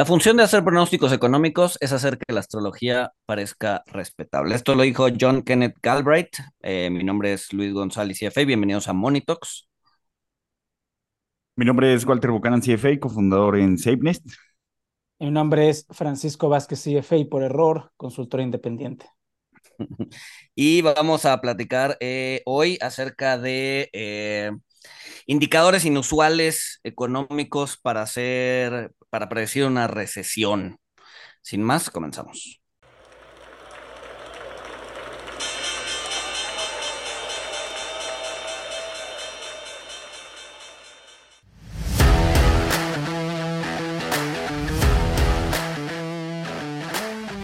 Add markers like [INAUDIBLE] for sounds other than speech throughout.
La función de hacer pronósticos económicos es hacer que la astrología parezca respetable. Esto lo dijo John Kenneth Galbraith. Eh, mi nombre es Luis González, CFA. Bienvenidos a Monitox. Mi nombre es Walter Buchanan, CFA, cofundador en SafeNest. Mi nombre es Francisco Vázquez, CFA, por error, consultor independiente. [LAUGHS] Y vamos a platicar eh, hoy acerca de eh, indicadores inusuales económicos para hacer, para predecir una recesión. Sin más, comenzamos.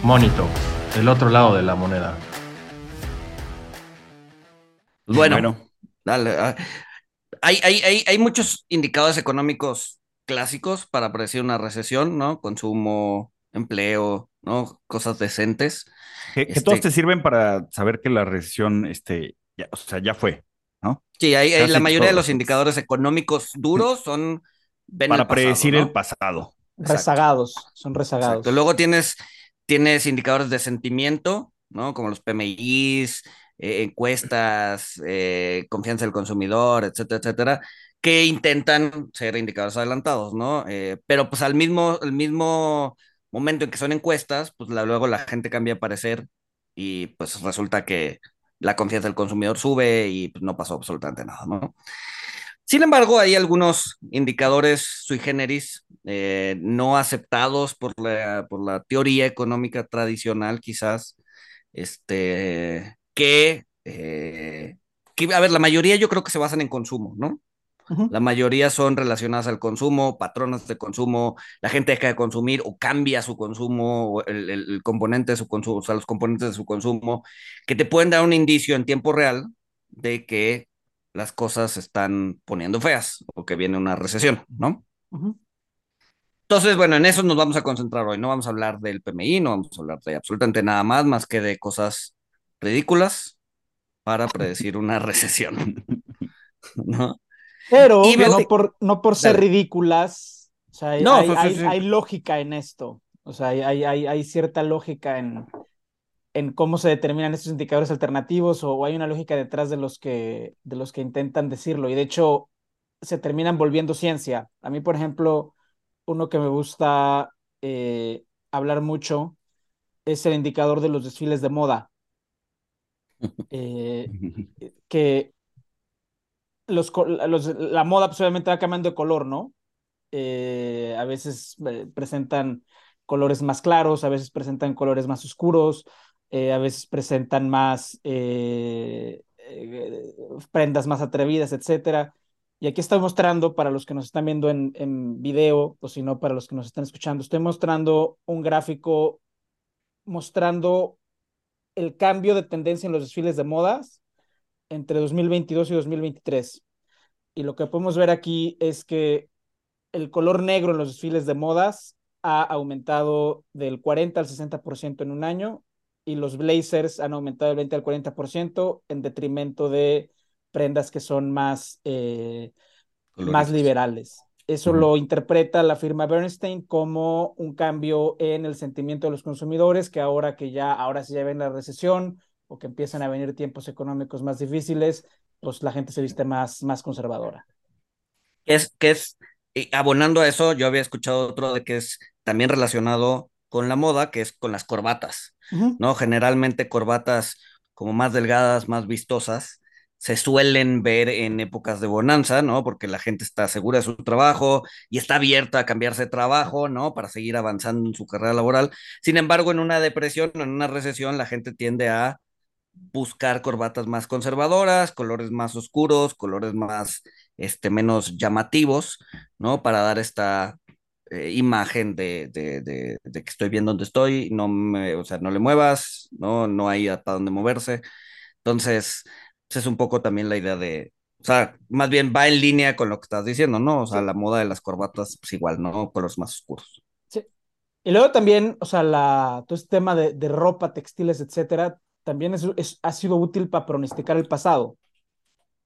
Monito, el otro lado de la moneda. Bueno, dale. ah, Hay, hay, hay, hay muchos indicadores económicos clásicos para predecir una recesión, ¿no? Consumo, empleo, ¿no? Cosas decentes. Que, que Este- todos te sirven para saber que la recesión, este, ya, o sea, ya fue, ¿no? Sí, hay, hay- la mayoría de todos. los indicadores económicos duros son ven el para pasado, predecir ¿no? el pasado. Exacto. Rezagados, son rezagados. Exacto. Luego tienes, tienes indicadores de sentimiento, ¿no? Como los PMIs, eh, encuestas, eh, confianza del consumidor, etcétera, etcétera, que intentan ser indicadores adelantados, ¿no? Eh, pero pues al mismo, al mismo momento en que son encuestas, pues luego la gente cambia de parecer y pues resulta que la confianza del consumidor sube y pues, no pasó absolutamente nada, ¿no? Sin embargo, hay algunos indicadores sui generis eh, no aceptados por la, por la teoría económica tradicional, quizás, este, que, eh, que, a ver, la mayoría yo creo que se basan en consumo, ¿no? La mayoría son relacionadas al consumo, patrones de consumo, la gente deja de consumir o cambia su consumo, o el, el- componente de su consumo, o sea, los componentes de su consumo, que te pueden dar un indicio en tiempo real de que las cosas se están poniendo feas o que viene una recesión, ¿no? Entonces, bueno, en eso nos vamos a concentrar hoy. No vamos a hablar del PMI, no vamos a hablar de absolutamente nada más, más que de cosas ridículas para [LAUGHS] predecir una recesión, [LAUGHS] ¿no? Pero no por, no por ser Dale. ridículas, o sea, hay, No, hay, pues, hay- sí. hay lógica en esto. O sea, hay, cierta lógica en, en cómo se determinan estos indicadores alternativos o hay una lógica detrás de los que, de los que intentan decirlo. Y de hecho, se terminan volviendo ciencia. A mí, por ejemplo, uno que me gusta eh, hablar mucho es el indicador de los desfiles de moda. [LAUGHS] Eh, [LAUGHS] que los, la moda pues, obviamente va cambiando de color, ¿no? Eh, a veces eh, presentan colores más claros, a veces presentan colores más oscuros, eh, a veces presentan más prendas más atrevidas, etcétera. Y aquí estoy mostrando, para los que nos están viendo en, en video, o si no, para los que nos están escuchando, estoy mostrando un gráfico mostrando el cambio de tendencia en los desfiles de modas entre 2022 y 2023. Y lo que podemos ver aquí es que el color negro en los desfiles de modas ha aumentado del 40 al 60% en un año y los blazers han aumentado del 20 al 40% en detrimento de prendas que son más, eh, más liberales. Eso lo interpreta la firma Bernstein como un cambio en el sentimiento de los consumidores, que ahora que ya, ahora sí ya ven la recesión o que empiezan a venir tiempos económicos más difíciles, pues la gente se viste más, más conservadora. Es, que es, abonando a eso, yo había escuchado otro de que es también relacionado con la moda, que es con las corbatas. ¿no? Generalmente corbatas como más delgadas, más vistosas, se suelen ver en épocas de bonanza, ¿no? Porque la gente está segura de su trabajo y está abierta a cambiarse de trabajo, ¿no? Para seguir avanzando en su carrera laboral. Sin embargo, en una depresión o en una recesión, la gente tiende a buscar corbatas más conservadoras, colores más oscuros, colores más, este, menos llamativos, ¿no? Para dar esta eh, imagen de, de, de, de, que estoy bien donde estoy, no me, o sea, no le muevas, ¿no? No hay para dónde moverse. Entonces, pues es un poco también la idea de, o sea, más bien va en línea con lo que estás diciendo, ¿no? O sea, la moda de las corbatas, pues igual, ¿no? Colores más oscuros. Sí. Y luego también, o sea, la, todo este tema de, de ropa, textiles, etcétera, también es, es, ha sido útil para pronosticar el pasado.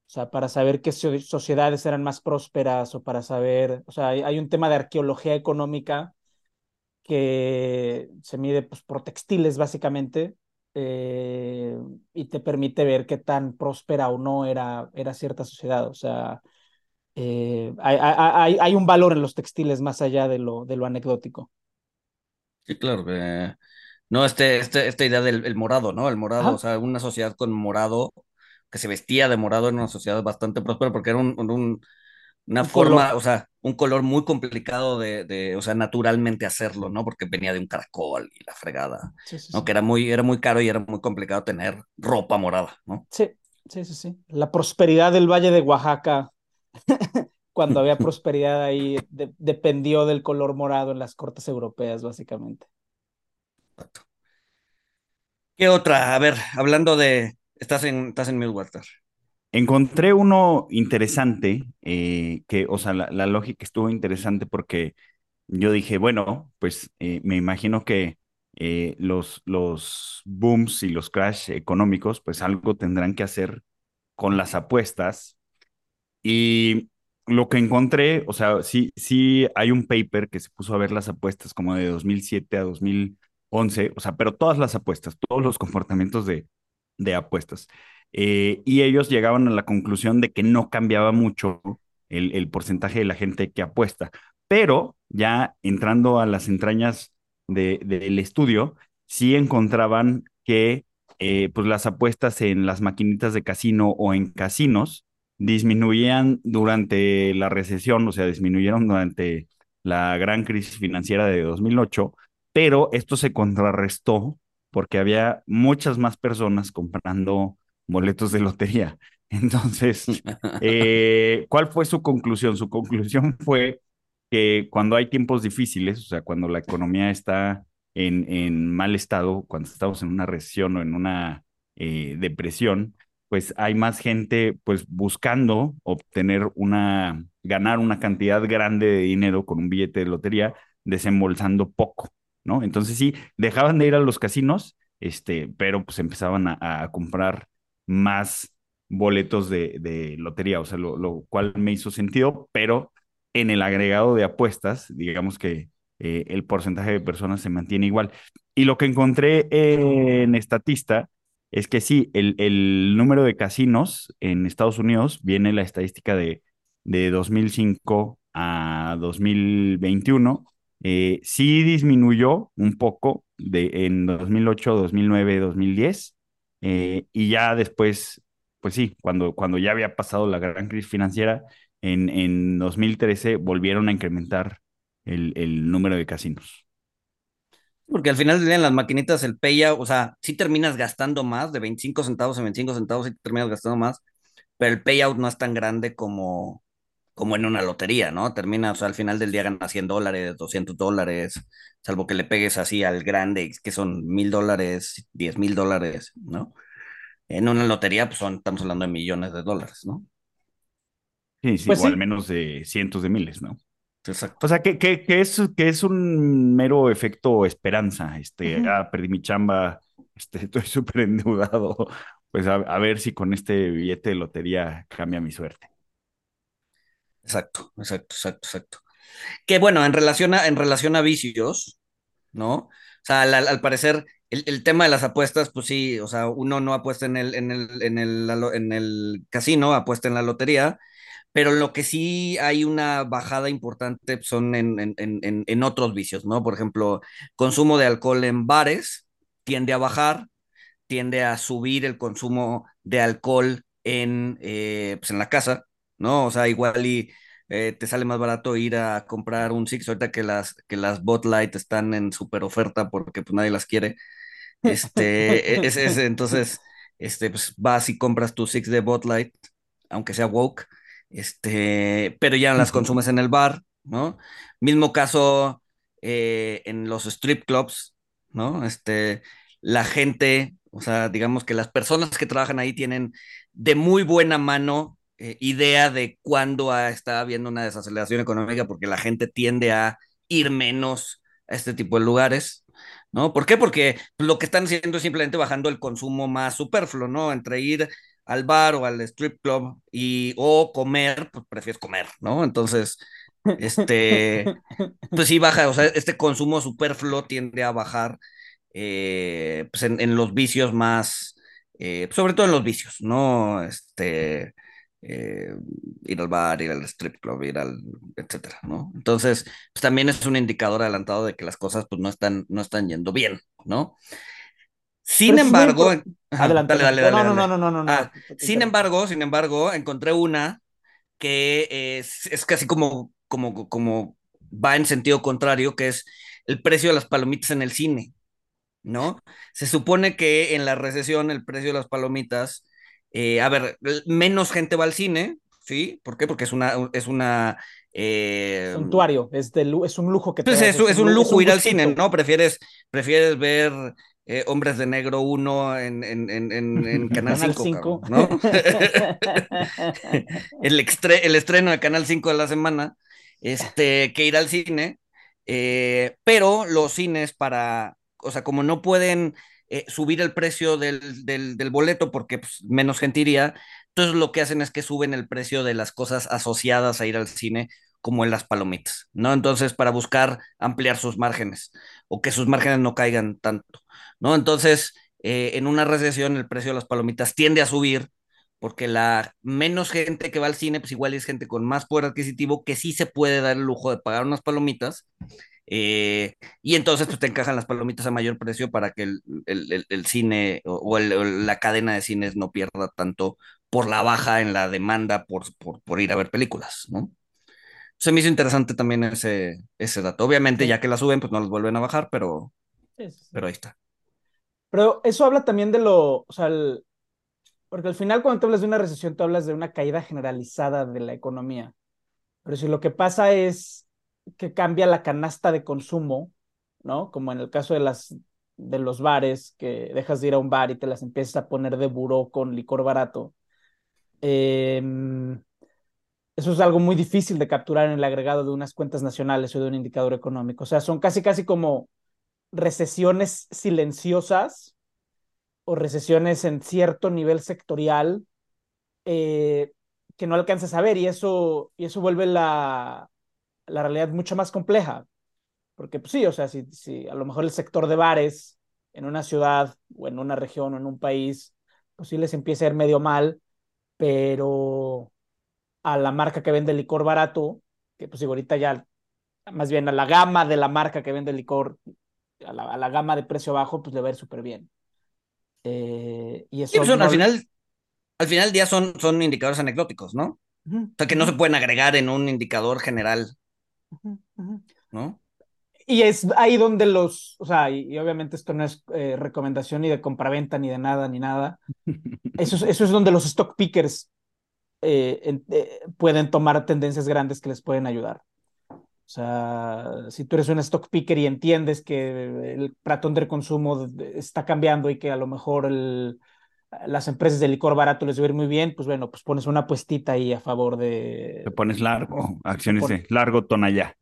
O sea, para saber qué so- sociedades eran más prósperas o para saber, o sea, hay, hay un tema de arqueología económica que se mide pues, por textiles básicamente eh, y te permite ver qué tan próspera o no era, era cierta sociedad. O sea, eh, hay, hay, hay, un valor en los textiles más allá de lo, de lo anecdótico. Sí, claro. No, este, este, esta idea del morado, ¿no? El morado, o sea, una sociedad con morado, que se vestía de morado en una sociedad bastante próspera porque era un, un una forma, o sea, un color muy complicado de, de, o sea, naturalmente hacerlo, ¿no? Porque venía de un caracol y la fregada, ¿no? Que era muy, era muy caro y era muy complicado tener ropa morada, ¿no? Sí, sí, sí, sí. La prosperidad del Valle de Oaxaca, [LAUGHS] cuando había [LAUGHS] prosperidad ahí, dependió del color morado en las cortes europeas, básicamente. ¿Qué otra? A ver, hablando de, estás en, estás en Midwater. Encontré uno interesante, eh, que, o sea, la, lógica estuvo interesante porque yo dije, bueno, pues eh, me imagino que eh, los, los booms y los crash económicos, pues algo tendrán que hacer con las apuestas. Y lo que encontré, o sea, sí, sí hay un paper que se puso a ver las apuestas como de 2007 a 2011, o sea, pero todas las apuestas, todos los comportamientos de, de apuestas. Eh, y ellos llegaban a la conclusión de que no cambiaba mucho el, porcentaje de la gente que apuesta. Pero ya entrando a las entrañas del estudio, sí encontraban que eh, pues las apuestas en las maquinitas de casino o en casinos disminuían durante la recesión, o sea, disminuyeron durante la gran crisis financiera de 2008, pero esto se contrarrestó porque había muchas más personas comprando boletos de lotería. [LAUGHS] Entonces, eh, ¿cuál fue su conclusión? Su conclusión [LAUGHS] fue que cuando hay tiempos difíciles, o sea, cuando la economía está en, mal estado, cuando estamos en una recesión o en una eh, depresión, pues hay más gente pues buscando obtener una, ganar una cantidad grande de dinero con un billete de lotería, desembolsando poco, ¿no? Entonces sí, dejaban de ir a los casinos, este, pero pues empezaban a comprar más boletos de, lotería, o sea, lo, cual me hizo sentido, pero en el agregado de apuestas, digamos que eh, el porcentaje de personas se mantiene igual. Y lo que encontré en Estatista es que sí, el, número de casinos en Estados Unidos viene la estadística de, de 2005 a 2021. Eh, sí disminuyó un poco de, en 2008, 2009, 2010, eh, y ya después, pues sí, cuando, cuando ya había pasado la gran crisis financiera, en, en 2013 volvieron a incrementar el, el número de casinos. Porque al final de las maquinitas, el payout, o sea, sí terminas gastando más, de 25 centavos a 25 centavos, sí terminas gastando más, pero el payout no es tan grande como, como en una lotería, ¿no? Termina, o sea, al final del día ganas 100 dólares, 200 dólares, salvo que le pegues así al grande, que son mil dólares, 10 mil dólares, ¿no? En una lotería, pues son, estamos hablando de millones de dólares, ¿no? Sí, sí, pues o al menos de cientos de miles, ¿no? Exacto. O sea, que, que, que, es, que es un mero efecto esperanza. Este, ah, perdí mi chamba, este, [LAUGHS] estoy súper endeudado. Pues a, a ver si con este billete de lotería cambia mi suerte. Exacto, exacto, exacto, exacto. Que bueno, en relación a, en relación a vicios, ¿no? O sea, al, parecer, el, tema de las apuestas, pues sí, o sea, uno no apuesta en el, en el, en el, en el casino, apuesta en la lotería, pero lo que sí hay una bajada importante son en, en, en, en otros vicios, ¿no? Por ejemplo, consumo de alcohol en bares tiende a bajar, tiende a subir el consumo de alcohol en, eh, pues en la casa, ¿no? O sea, igual y eh, te sale más barato ir a comprar un Six ahorita que las, que las Bot Light están en super oferta porque pues nadie las quiere. Este, e, es, entonces, este, pues vas y compras tu Six de Bot Light, aunque sea woke, este, pero ya las consumes en el bar, ¿no? Mismo caso eh, en los strip clubs, ¿no? Este, la gente, o sea, digamos que las personas que trabajan ahí tienen de muy buena mano eh, idea de cuándo está habiendo una desaceleración económica porque la gente tiende a ir menos a este tipo de lugares, ¿no? ¿Por qué? Porque lo que están haciendo es simplemente bajando el consumo más superfluo, ¿no? Entre ir al bar o al strip club y o comer, pues prefieres comer, ¿no? Entonces, este, [LAUGHS] pues sí baja, o sea, este consumo superfluo tiende a bajar eh, pues en, en, los vicios más, eh, sobre todo en los vicios, ¿no? Este, eh, ir al bar, ir al strip club, ir al, etcétera, ¿no? Entonces, pues también es un indicador adelantado de que las cosas pues no están, no están yendo bien, ¿no? Sin Pero embargo, Adelante. dale, dale, dale, no, no, no, no, no, Ah, no. sin embargo, sin embargo, encontré una que es, es casi como, como, como va en sentido contrario, que es el precio de las palomitas en el cine, ¿no? Se supone que en la recesión el precio de las palomitas, eh, a ver, menos gente va al cine, ¿sí? ¿Por qué? Porque es una, es una, eh, Suntuario, es, de, es un lujo que te pues es, es un lu- lujo ir al cine, ¿no? Prefieres, prefieres ver eh, Hombres de Negro 1 en, en, en, en, en [LAUGHS] Canal Canal 5, 5. cabrón, ¿no? [LAUGHS] el, extre- el estreno de Canal 5 de la semana, este, que ir al cine, eh, pero los cines para, o sea, como no pueden eh, subir el precio del, del, boleto porque pues, menos gente iría, entonces lo que hacen es que suben el precio de las cosas asociadas a ir al cine, como en las palomitas, ¿no? Entonces, para buscar ampliar sus márgenes o que sus márgenes no caigan tanto, ¿no? Entonces, eh, en una recesión el precio de las palomitas tiende a subir porque la menos gente que va al cine, pues igual es gente con más poder adquisitivo que sí se puede dar el lujo de pagar unas palomitas. Eh, y entonces pues te encajan las palomitas a mayor precio para que el, el- el- el cine o, o la cadena de cines no pierda tanto por la baja en la demanda por, por, por ir a ver películas, ¿no? Se me hizo interesante también ese, ese dato. Obviamente, ya que la suben, pues no los vuelven a bajar, pero, Sí, sí, pero ahí está. Pero eso habla también de lo, o sea, el- porque al final cuando te hablas de una recesión, tú hablas de una caída generalizada de la economía. Pero si lo que pasa es que cambia la canasta de consumo, ¿no? Como en el caso de las de los bares, que dejas de ir a un bar y te las empiezas a poner de buró con licor barato. em, eso es algo muy difícil de capturar en el agregado de unas cuentas nacionales o de un indicador económico. O sea, son casi, casi como recesiones silenciosas o recesiones en cierto nivel sectorial eh, que no alcanzas a ver y eso, y eso vuelve la, la realidad mucho más compleja. Porque pues sí, o sea, si, si a lo mejor el sector de bares en una ciudad o en una región o en un país, pues sí les empieza a ir medio mal, pero a la marca que vende licor barato, que pues ahorita ya, más bien a la gama de la marca que vende licor, a la, a la gama de precio bajo, pues le va a ir súper bien. Eh, y eso Sí, pues, son- no- al final, al final del día son, son indicadores anecdóticos, ¿no? Ujú, O sea, que no se pueden agregar en un indicador general. ¿No? Y es ahí donde los, o sea, y, y obviamente esto no es eh, recomendación ni de compraventa, ni de nada, ni nada. Eso es, eso es donde los stock pickers eh, en- eh, pueden tomar tendencias grandes que les pueden ayudar. O sea, si tú eres un stock picker y entiendes que el patrón del consumo está cambiando y que a lo mejor el, las empresas de licor barato les va a ir muy bien, pues bueno, pues pones una puestita ahí a favor de Te pones largo, acciones pon- de largo tonalla.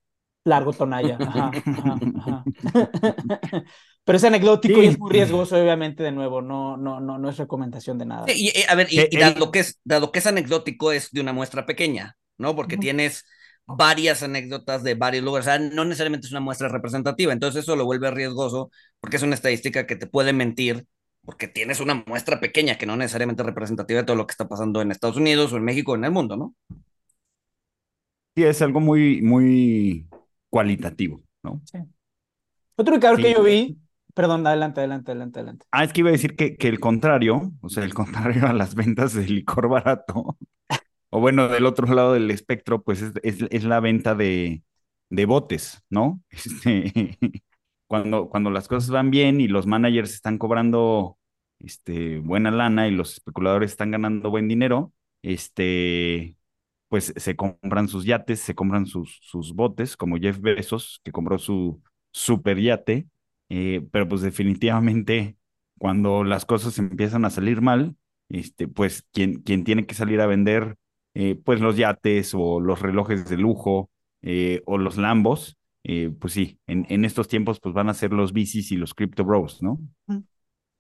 largo tonalla. Ajá, ajá, ajá. [LAUGHS] Pero es anecdótico y es muy riesgoso, obviamente, de nuevo, no, no, no, no es recomendación de nada. Sí, Y, eh, a ver, y, Eh, y el- dado, que es, dado que es anecdótico, es de una muestra pequeña, ¿no? Porque tienes varias anécdotas de varios lugares, o sea, no necesariamente es una muestra representativa, entonces eso lo vuelve riesgoso porque es una estadística que te puede mentir porque tienes una muestra pequeña que no necesariamente es representativa de todo lo que está pasando en Estados Unidos o en México o en el mundo, ¿no? Sí, es algo muy, muy cualitativo, ¿no? Sí. Otro que Sí. yo vi, perdón, adelante, adelante, adelante, adelante. Ah, es que iba a decir que, que el contrario, o sea, el contrario a las ventas de licor barato, [LAUGHS] o bueno, del otro lado del espectro, pues es, es, es la venta de, de botes, ¿no? [LAUGHS] Este, cuando, cuando las cosas van bien y los managers están cobrando este, buena lana y los especuladores están ganando buen dinero, este, pues se compran sus yates, se compran sus, sus botes, como Jeff Bezos, que compró su super yate, eh, pero pues definitivamente cuando las cosas empiezan a salir mal, este, pues quien, quien tiene que salir a vender eh, pues los yates o los relojes de lujo eh, o los Lambos, eh, pues sí, en, en estos tiempos pues van a ser los bicis y los crypto bros, ¿no?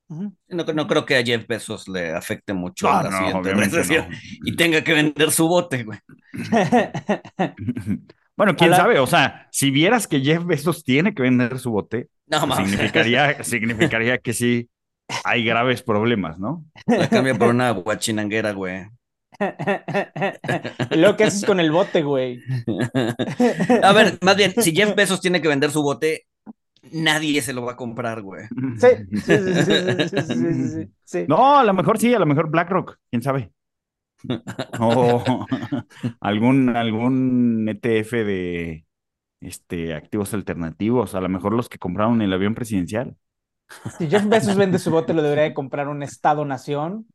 No, no creo que a Jeff Bezos le afecte mucho No, la no, siguiente obviamente recesión no. y tenga que vender su bote, güey. [LAUGHS] Bueno, quién sabe, o sea, si vieras que Jeff Bezos tiene que vender su bote, No, pues significaría, [LAUGHS] significaría que sí hay graves problemas, ¿no? La cambia por una guachinanguera, güey. [LAUGHS] lo que haces con el bote, güey. A ver, más bien, si Jeff Bezos tiene que vender su bote, nadie se lo va a comprar, güey. Sí, sí, sí, sí, sí. No, a lo mejor sí, a lo mejor BlackRock, quién sabe. O algún, algún ETF de este, activos alternativos, a lo mejor los que compraron el avión presidencial. Si Jeff Bezos vende su bote, lo debería de comprar un Estado-Nación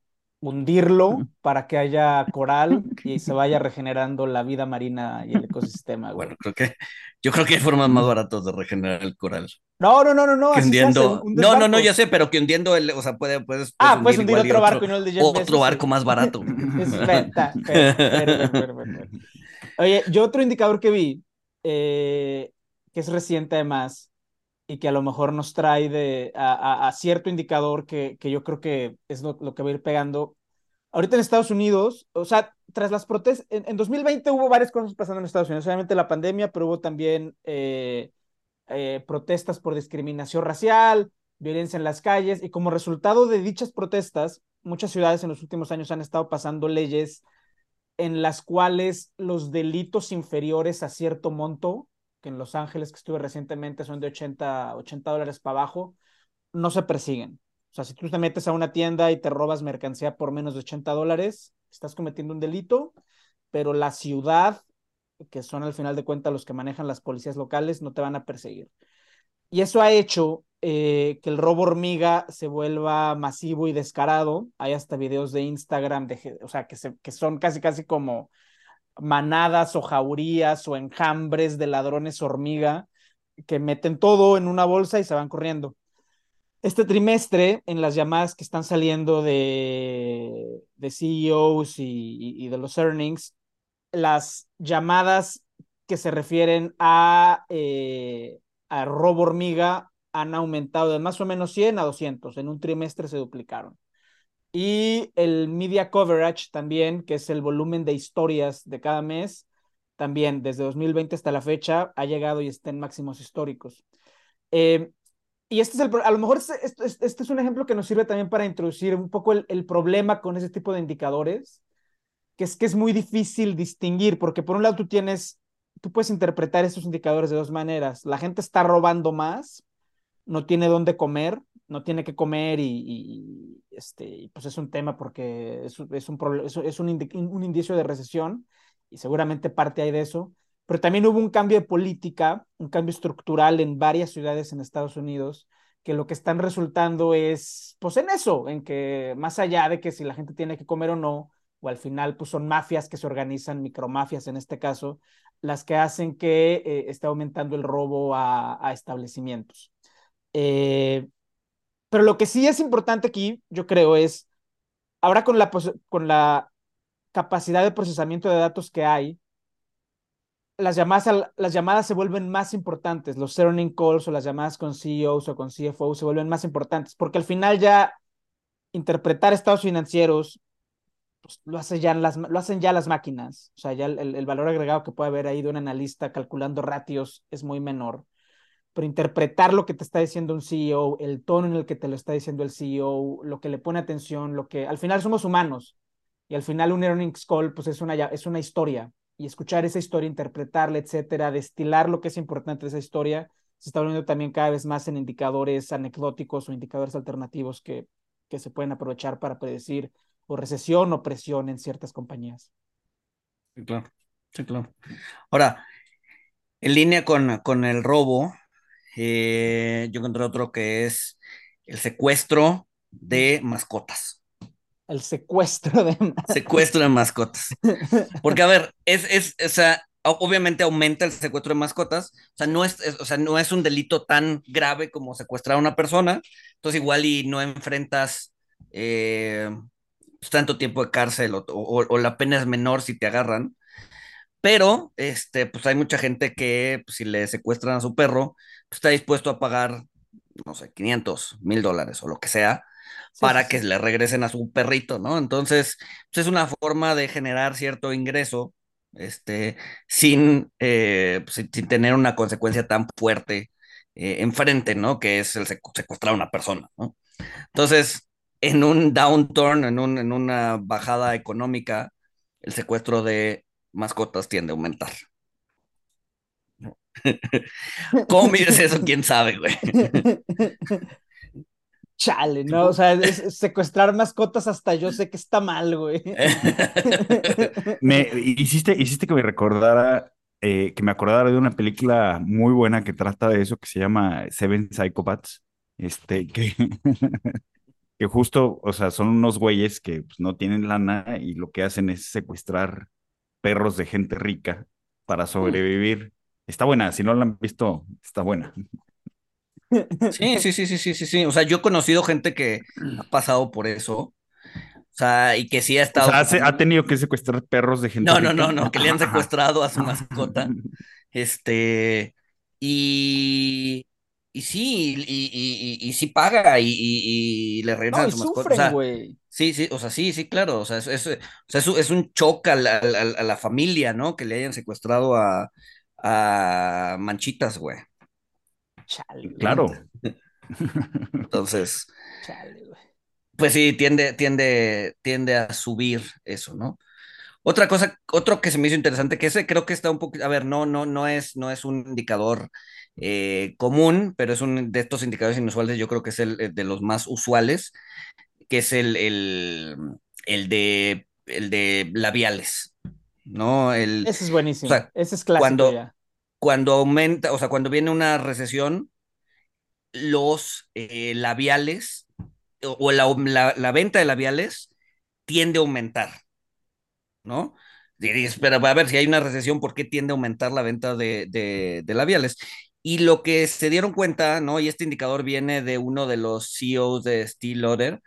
hundirlo para que haya coral [LAUGHS] y se vaya regenerando la vida marina y el ecosistema, güey. Bueno, creo que yo creo que hay formas más baratas de regenerar el coral. No, no, no, no, no. hundiendo. un No, no, no, ya sé, pero que hundiendo el, o sea, puede, puedes, Ah, puedes hundir otro barco y no el de Jeff otro barco más barato. [LAUGHS] Es venta. Oye, yo otro indicador que vi, eh, que es reciente además, y que a lo mejor nos trae de, a, a- cierto indicador que, que yo creo que es lo, lo que va a ir pegando. Ahorita en Estados Unidos, o sea, tras las protestas, en, en 2020 hubo varias cosas pasando en Estados Unidos, obviamente la pandemia, pero hubo también eh, eh, protestas por discriminación racial, violencia en las calles, y como resultado de dichas protestas, muchas ciudades en los últimos años han estado pasando leyes en las cuales los delitos inferiores a cierto monto, que en Los Ángeles, que estuve recientemente, son de 80, 80 dólares para abajo, no se persiguen. O sea, si tú te metes a una tienda y te robas mercancía por menos de 80 dólares, estás cometiendo un delito, pero la ciudad, que son al final de cuentas los que manejan las policías locales, no te van a perseguir. Y eso ha hecho eh, que el robo hormiga se vuelva masivo y descarado. Hay hasta videos de Instagram, de, o sea, que, se, que son casi, casi como manadas o jaurías o enjambres de ladrones hormiga que meten todo en una bolsa y se van corriendo. Este trimestre, en las llamadas que están saliendo de, de CEOs y, de los earnings, las llamadas que se refieren a, eh, a robo hormiga han aumentado de más o menos 100 a 200. En un trimestre se duplicaron. Y el media coverage también, que es el volumen de historias de cada mes, también desde 2020 hasta la fecha ha llegado y está en máximos históricos. Eh, y este es el, a lo mejor este, este- este es un ejemplo que nos sirve también para introducir un poco el, el problema con ese tipo de indicadores, que es que es muy difícil distinguir, porque por un lado tú tienes, tú puedes interpretar estos indicadores de dos maneras. La gente está robando más, no tiene dónde comer, no tiene que comer y, este, pues es un tema porque es, es un, es, es un, un indicio de recesión y seguramente parte hay de eso, pero también hubo un cambio de política, un cambio estructural en varias ciudades en Estados Unidos que lo que están resultando es, pues en eso, en que más allá de que si la gente tiene que comer o no, o al final pues son mafias que se organizan, micromafias en este caso, las que hacen que eh, esté aumentando el robo a establecimientos. Eh, pero lo que sí es importante aquí, yo creo, es ahora con la, con la capacidad de procesamiento de datos que hay, las llamadas, las llamadas se vuelven más importantes, los earning calls o las llamadas con CEOs o con CFOs se vuelven más importantes, porque al final ya interpretar estados financieros pues, lo, hace ya las, lo hacen ya las máquinas, o sea, ya el, el valor agregado que puede haber ahí de un analista calculando ratios es muy menor pero interpretar lo que te está diciendo un CEO, el tono en el que te lo está diciendo el CEO, lo que le pone atención, lo que al final somos humanos y al final un earnings call pues es una, es una historia y escuchar esa historia, interpretarla, etcétera, destilar lo que es importante de esa historia, se está volviendo también cada vez más en indicadores anecdóticos o indicadores alternativos que, que se pueden aprovechar para predecir o recesión o presión en ciertas compañías. Sí, claro. Sí, claro. Ahora, en línea con, con el robo, eh, yo encontré otro que es el secuestro de mascotas. El secuestro de... Secuestro de mascotas. [LAUGHS] Porque, a ver, es, es, o sea, obviamente aumenta el secuestro de mascotas. O sea, no es, es- o sea, no es un delito tan grave como secuestrar a una persona. Entonces, igual y no enfrentas eh, pues, tanto tiempo de cárcel o, o- o la pena es menor si te agarran. Pero, este, pues hay mucha gente que pues, si le secuestran a su perro, está dispuesto a pagar, no sé, 500, mil dólares o lo que sea Sí, para sí, que le regresen a su perrito, ¿no? Entonces, pues es una forma de generar cierto ingreso este, sin, eh, pues, sin, sin tener una consecuencia tan fuerte eh, enfrente, ¿no? Que es el secu- secuestrar a una persona, ¿no? Entonces, en un downturn, en, un, en una bajada económica, el secuestro de mascotas tiende a aumentar. [LAUGHS] ¿Cómo mides eso? ¿Quién sabe, güey? [LAUGHS] Chale, ¿no? O sea, es- es secuestrar mascotas hasta yo sé que está mal, güey. [LAUGHS] Me hiciste, hiciste que me recordara, eh, que me acordara de una película muy buena que trata de eso, que se llama Seven Psychopaths. Este, que, que justo, o sea, son unos güeyes que pues, no tienen lana y lo que hacen es secuestrar perros de gente rica para sobrevivir. Está buena, si no la han visto, está buena. Sí, sí, sí, sí, sí, sí, sí. O sea, yo he conocido gente que ha pasado por eso. O sea, y que sí ha O estado. sea, hace- ha tenido que secuestrar perros de gente No, no, rica. no, no, que le han [LAUGHS] secuestrado a su mascota. Este, y, y sí, y, y, y, y sí paga y, y, y le regresan No, a su mascota. O sea, sí, sí, o sea, sí, sí, claro. O sea, es, es, o sea, es, un- a la- a la familia, ¿no? Que le hayan secuestrado a, a Manchitas, güey. Chale, güey. Claro. [LAUGHS] Entonces, Chale, güey. pues sí, tiende, tiende, tiende a subir eso, ¿no? Otra cosa, otro que se me hizo interesante, que ese creo que está un poco, a ver, no, no, no es, no es un indicador eh, común, pero es un de estos indicadores inusuales, yo creo que es el, el de los más usuales, que es el, el, el de, el de labiales, ¿no? El, Ese es buenísimo. O sea, Ese es clásico cuando- ya. cuando aumenta, o sea, cuando viene una recesión, los eh, labiales o, o la, la- la venta de labiales tiende a aumentar, ¿no? Dices, pero a ver, si hay una recesión, ¿por qué tiende a aumentar la venta de, de- de labiales? Y lo que se dieron cuenta, ¿no? Y este indicador viene de uno de los CEOs de Steel Lauder,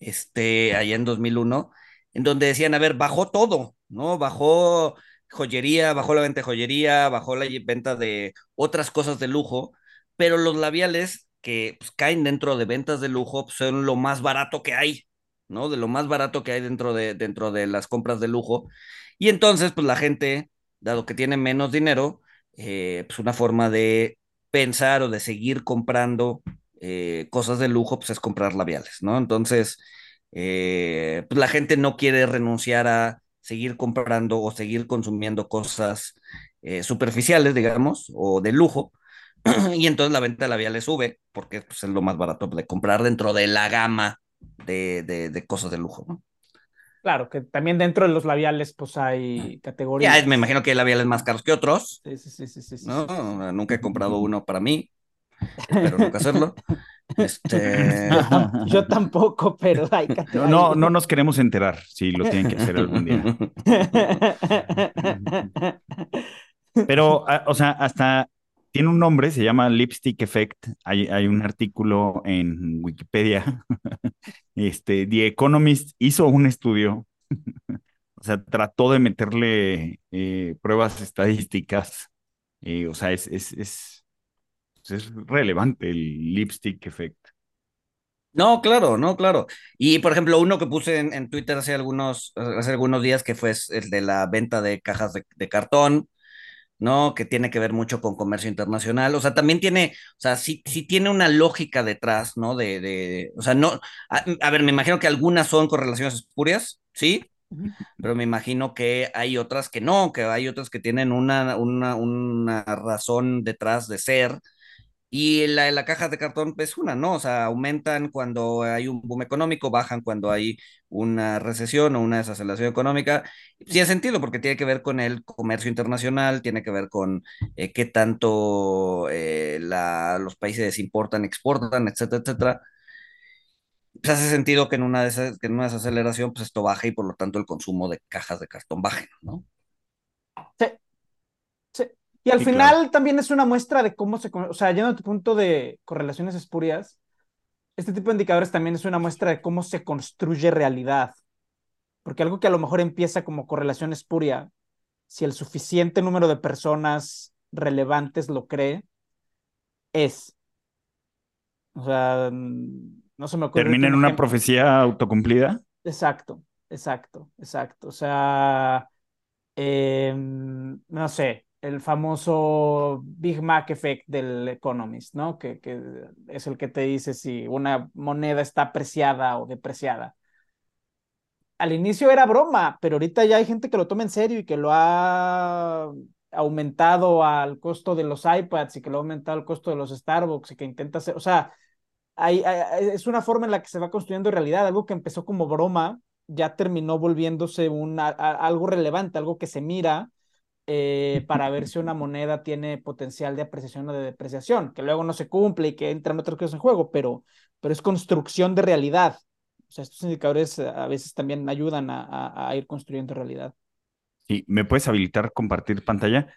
este, allá en 2001, en donde decían, a ver, bajó todo, ¿no? Bajó joyería, bajó la venta de joyería, bajó la venta de otras cosas de lujo, pero los labiales que pues, caen dentro de ventas de lujo pues, son lo más barato que hay, ¿no? De lo más barato que hay dentro de, dentro de las compras de lujo. Y entonces, pues la gente, dado que tiene menos dinero, eh, pues una forma de pensar o de seguir comprando eh, cosas de lujo, pues es comprar labiales, ¿no? Entonces, eh, pues la gente no quiere renunciar a seguir comprando o seguir consumiendo cosas eh, superficiales, digamos, o de lujo, [CLEARS THROAT] y entonces la venta de labiales sube, porque pues, es lo más barato de comprar dentro de la gama de, de, de cosas de lujo, ¿no? Claro, que también dentro de los labiales, pues hay categorías. Ya, me imagino que hay labiales más caros que otros, Sí, sí, sí, sí, sí, sí, ¿no? sí, sí. Nunca he comprado uno para mí, espero nunca hacerlo. Este, Yo, [LAUGHS] tam- yo tampoco, pero hay No, categorías. no, no nos queremos enterar si lo tienen que hacer algún día. Pero, o sea, hasta tiene un nombre, se llama Lipstick Effect. Hay, hay un artículo en Wikipedia. [LAUGHS] Este, The Economist hizo un estudio, [LAUGHS] o sea, trató de meterle eh, pruebas estadísticas. eh, o sea, es, es, es, es relevante el Lipstick Effect. No, claro, no, claro. Y por ejemplo, uno que puse en, en Twitter hace algunos, hace algunos días que fue el de la venta de cajas de, de cartón, ¿no? Que tiene que ver mucho con comercio internacional. O sea, también tiene, o sea, sí, sí tiene una lógica detrás, ¿no? De, de, o sea, no, a, a ver, me imagino que algunas son correlaciones espurias, ¿sí? Pero me imagino que hay otras que no, que hay otras que tienen una, una, una razón detrás de ser. Y la, la caja de cartón es una, ¿no? O sea, aumentan cuando hay un boom económico, bajan cuando hay una recesión o una desaceleración económica. Sí tiene sentido porque tiene que ver con el comercio internacional, tiene que ver con eh, qué tanto eh, la, los países importan, exportan, etcétera, etcétera. Pues hace sentido que en una, que en una desaceleración, pues esto baje y por lo tanto el consumo de cajas de cartón baje, ¿no? Y al Sí, final claro. también es una muestra de cómo se, o sea, yendo a tu punto de correlaciones espurias, este tipo de indicadores también es una muestra de cómo se construye realidad. Porque algo que a lo mejor empieza como correlación espuria, si el suficiente número de personas relevantes lo cree, es. O sea, mm, no se me ocurre. Termina en una ejemplo. profecía autocumplida. Exacto, exacto, exacto. O sea, em, no sé, el famoso Big Mac Effect del Economist, ¿no? Que, que es el que te dice si una moneda está apreciada o depreciada. Al inicio era broma, pero ahorita ya hay gente que lo toma en serio y que lo ha aumentado al costo de los iPads y que lo ha aumentado al costo de los Starbucks y que intenta hacer, o sea, hay, es una forma en la que se va construyendo realidad, algo que empezó como broma, ya terminó volviéndose un, algo relevante, algo que se mira eh, [LAUGHS] para ver si una moneda tiene potencial de apreciación o de depreciación, que luego no se cumple y que entran otras cosas en juego, pero, pero es construcción de realidad. O sea, estos indicadores eh, a veces también ayudan a, a ir construyendo realidad. Sí, ¿me puedes habilitar compartir pantalla?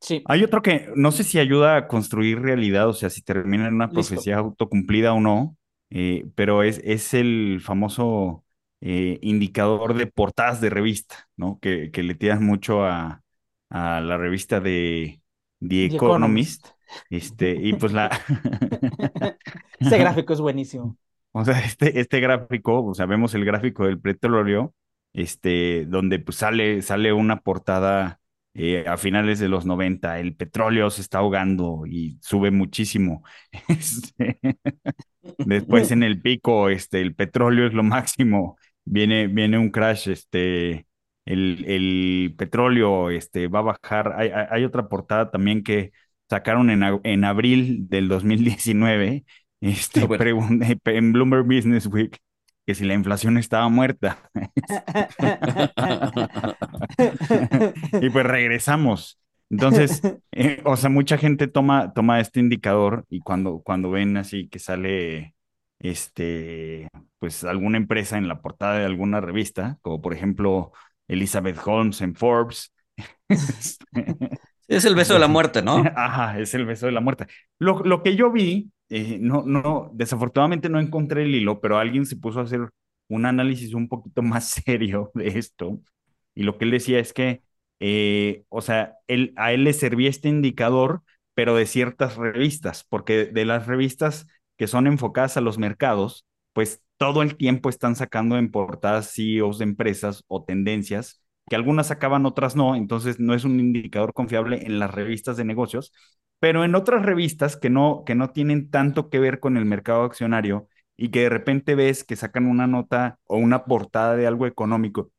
Sí. Hay otro que no sé si ayuda a construir realidad, o sea, si termina en una profecía autocumplida o no, eh, pero es, es el famoso eh, indicador de portadas de revista, ¿no? Que, que le tiras mucho a, a, la revista de The Economist. Este, y pues la. [LAUGHS] Ese gráfico es buenísimo. [LAUGHS] O sea, este, este gráfico, o sea, vemos el gráfico del petróleo, este, donde pues sale, sale una portada eh, a finales de los 90, el petróleo se está ahogando y sube muchísimo. [LAUGHS] Este, después en el pico, este, el petróleo es lo máximo, viene, viene un crash, este, el, el petróleo este, va a bajar. Hay, hay, otra portada también que sacaron en, en abril del 2019, [LAUGHS] este, [LAUGHS] en Bloomberg Business Week, que si la inflación estaba muerta. [LAUGHS] y pues regresamos. Entonces, eh, o sea, mucha gente toma, toma este indicador y cuando, cuando ven así que sale este, pues alguna empresa en la portada de alguna revista, como por ejemplo Elizabeth Holmes en Forbes. es el beso de la muerte, ¿no? [LAUGHS] Ajá, es el beso de la muerte. Lo, lo que yo vi eh, no, no, desafortunadamente no encontré el hilo, pero alguien se puso a hacer un análisis un poquito [LAUGHS] más serio de esto. Y lo que él decía es que, eh, o sea, él, a él le servía este indicador, pero de ciertas revistas, porque de las revistas que son enfocadas a los mercados, pues todo el tiempo están sacando en portadas CEOs de empresas o tendencias, que algunas sacaban, otras no, entonces no es un indicador confiable en las revistas de negocios, pero en otras revistas que no, que no tienen tanto que ver con el mercado accionario y que de repente ves que sacan una nota o una portada de algo económico,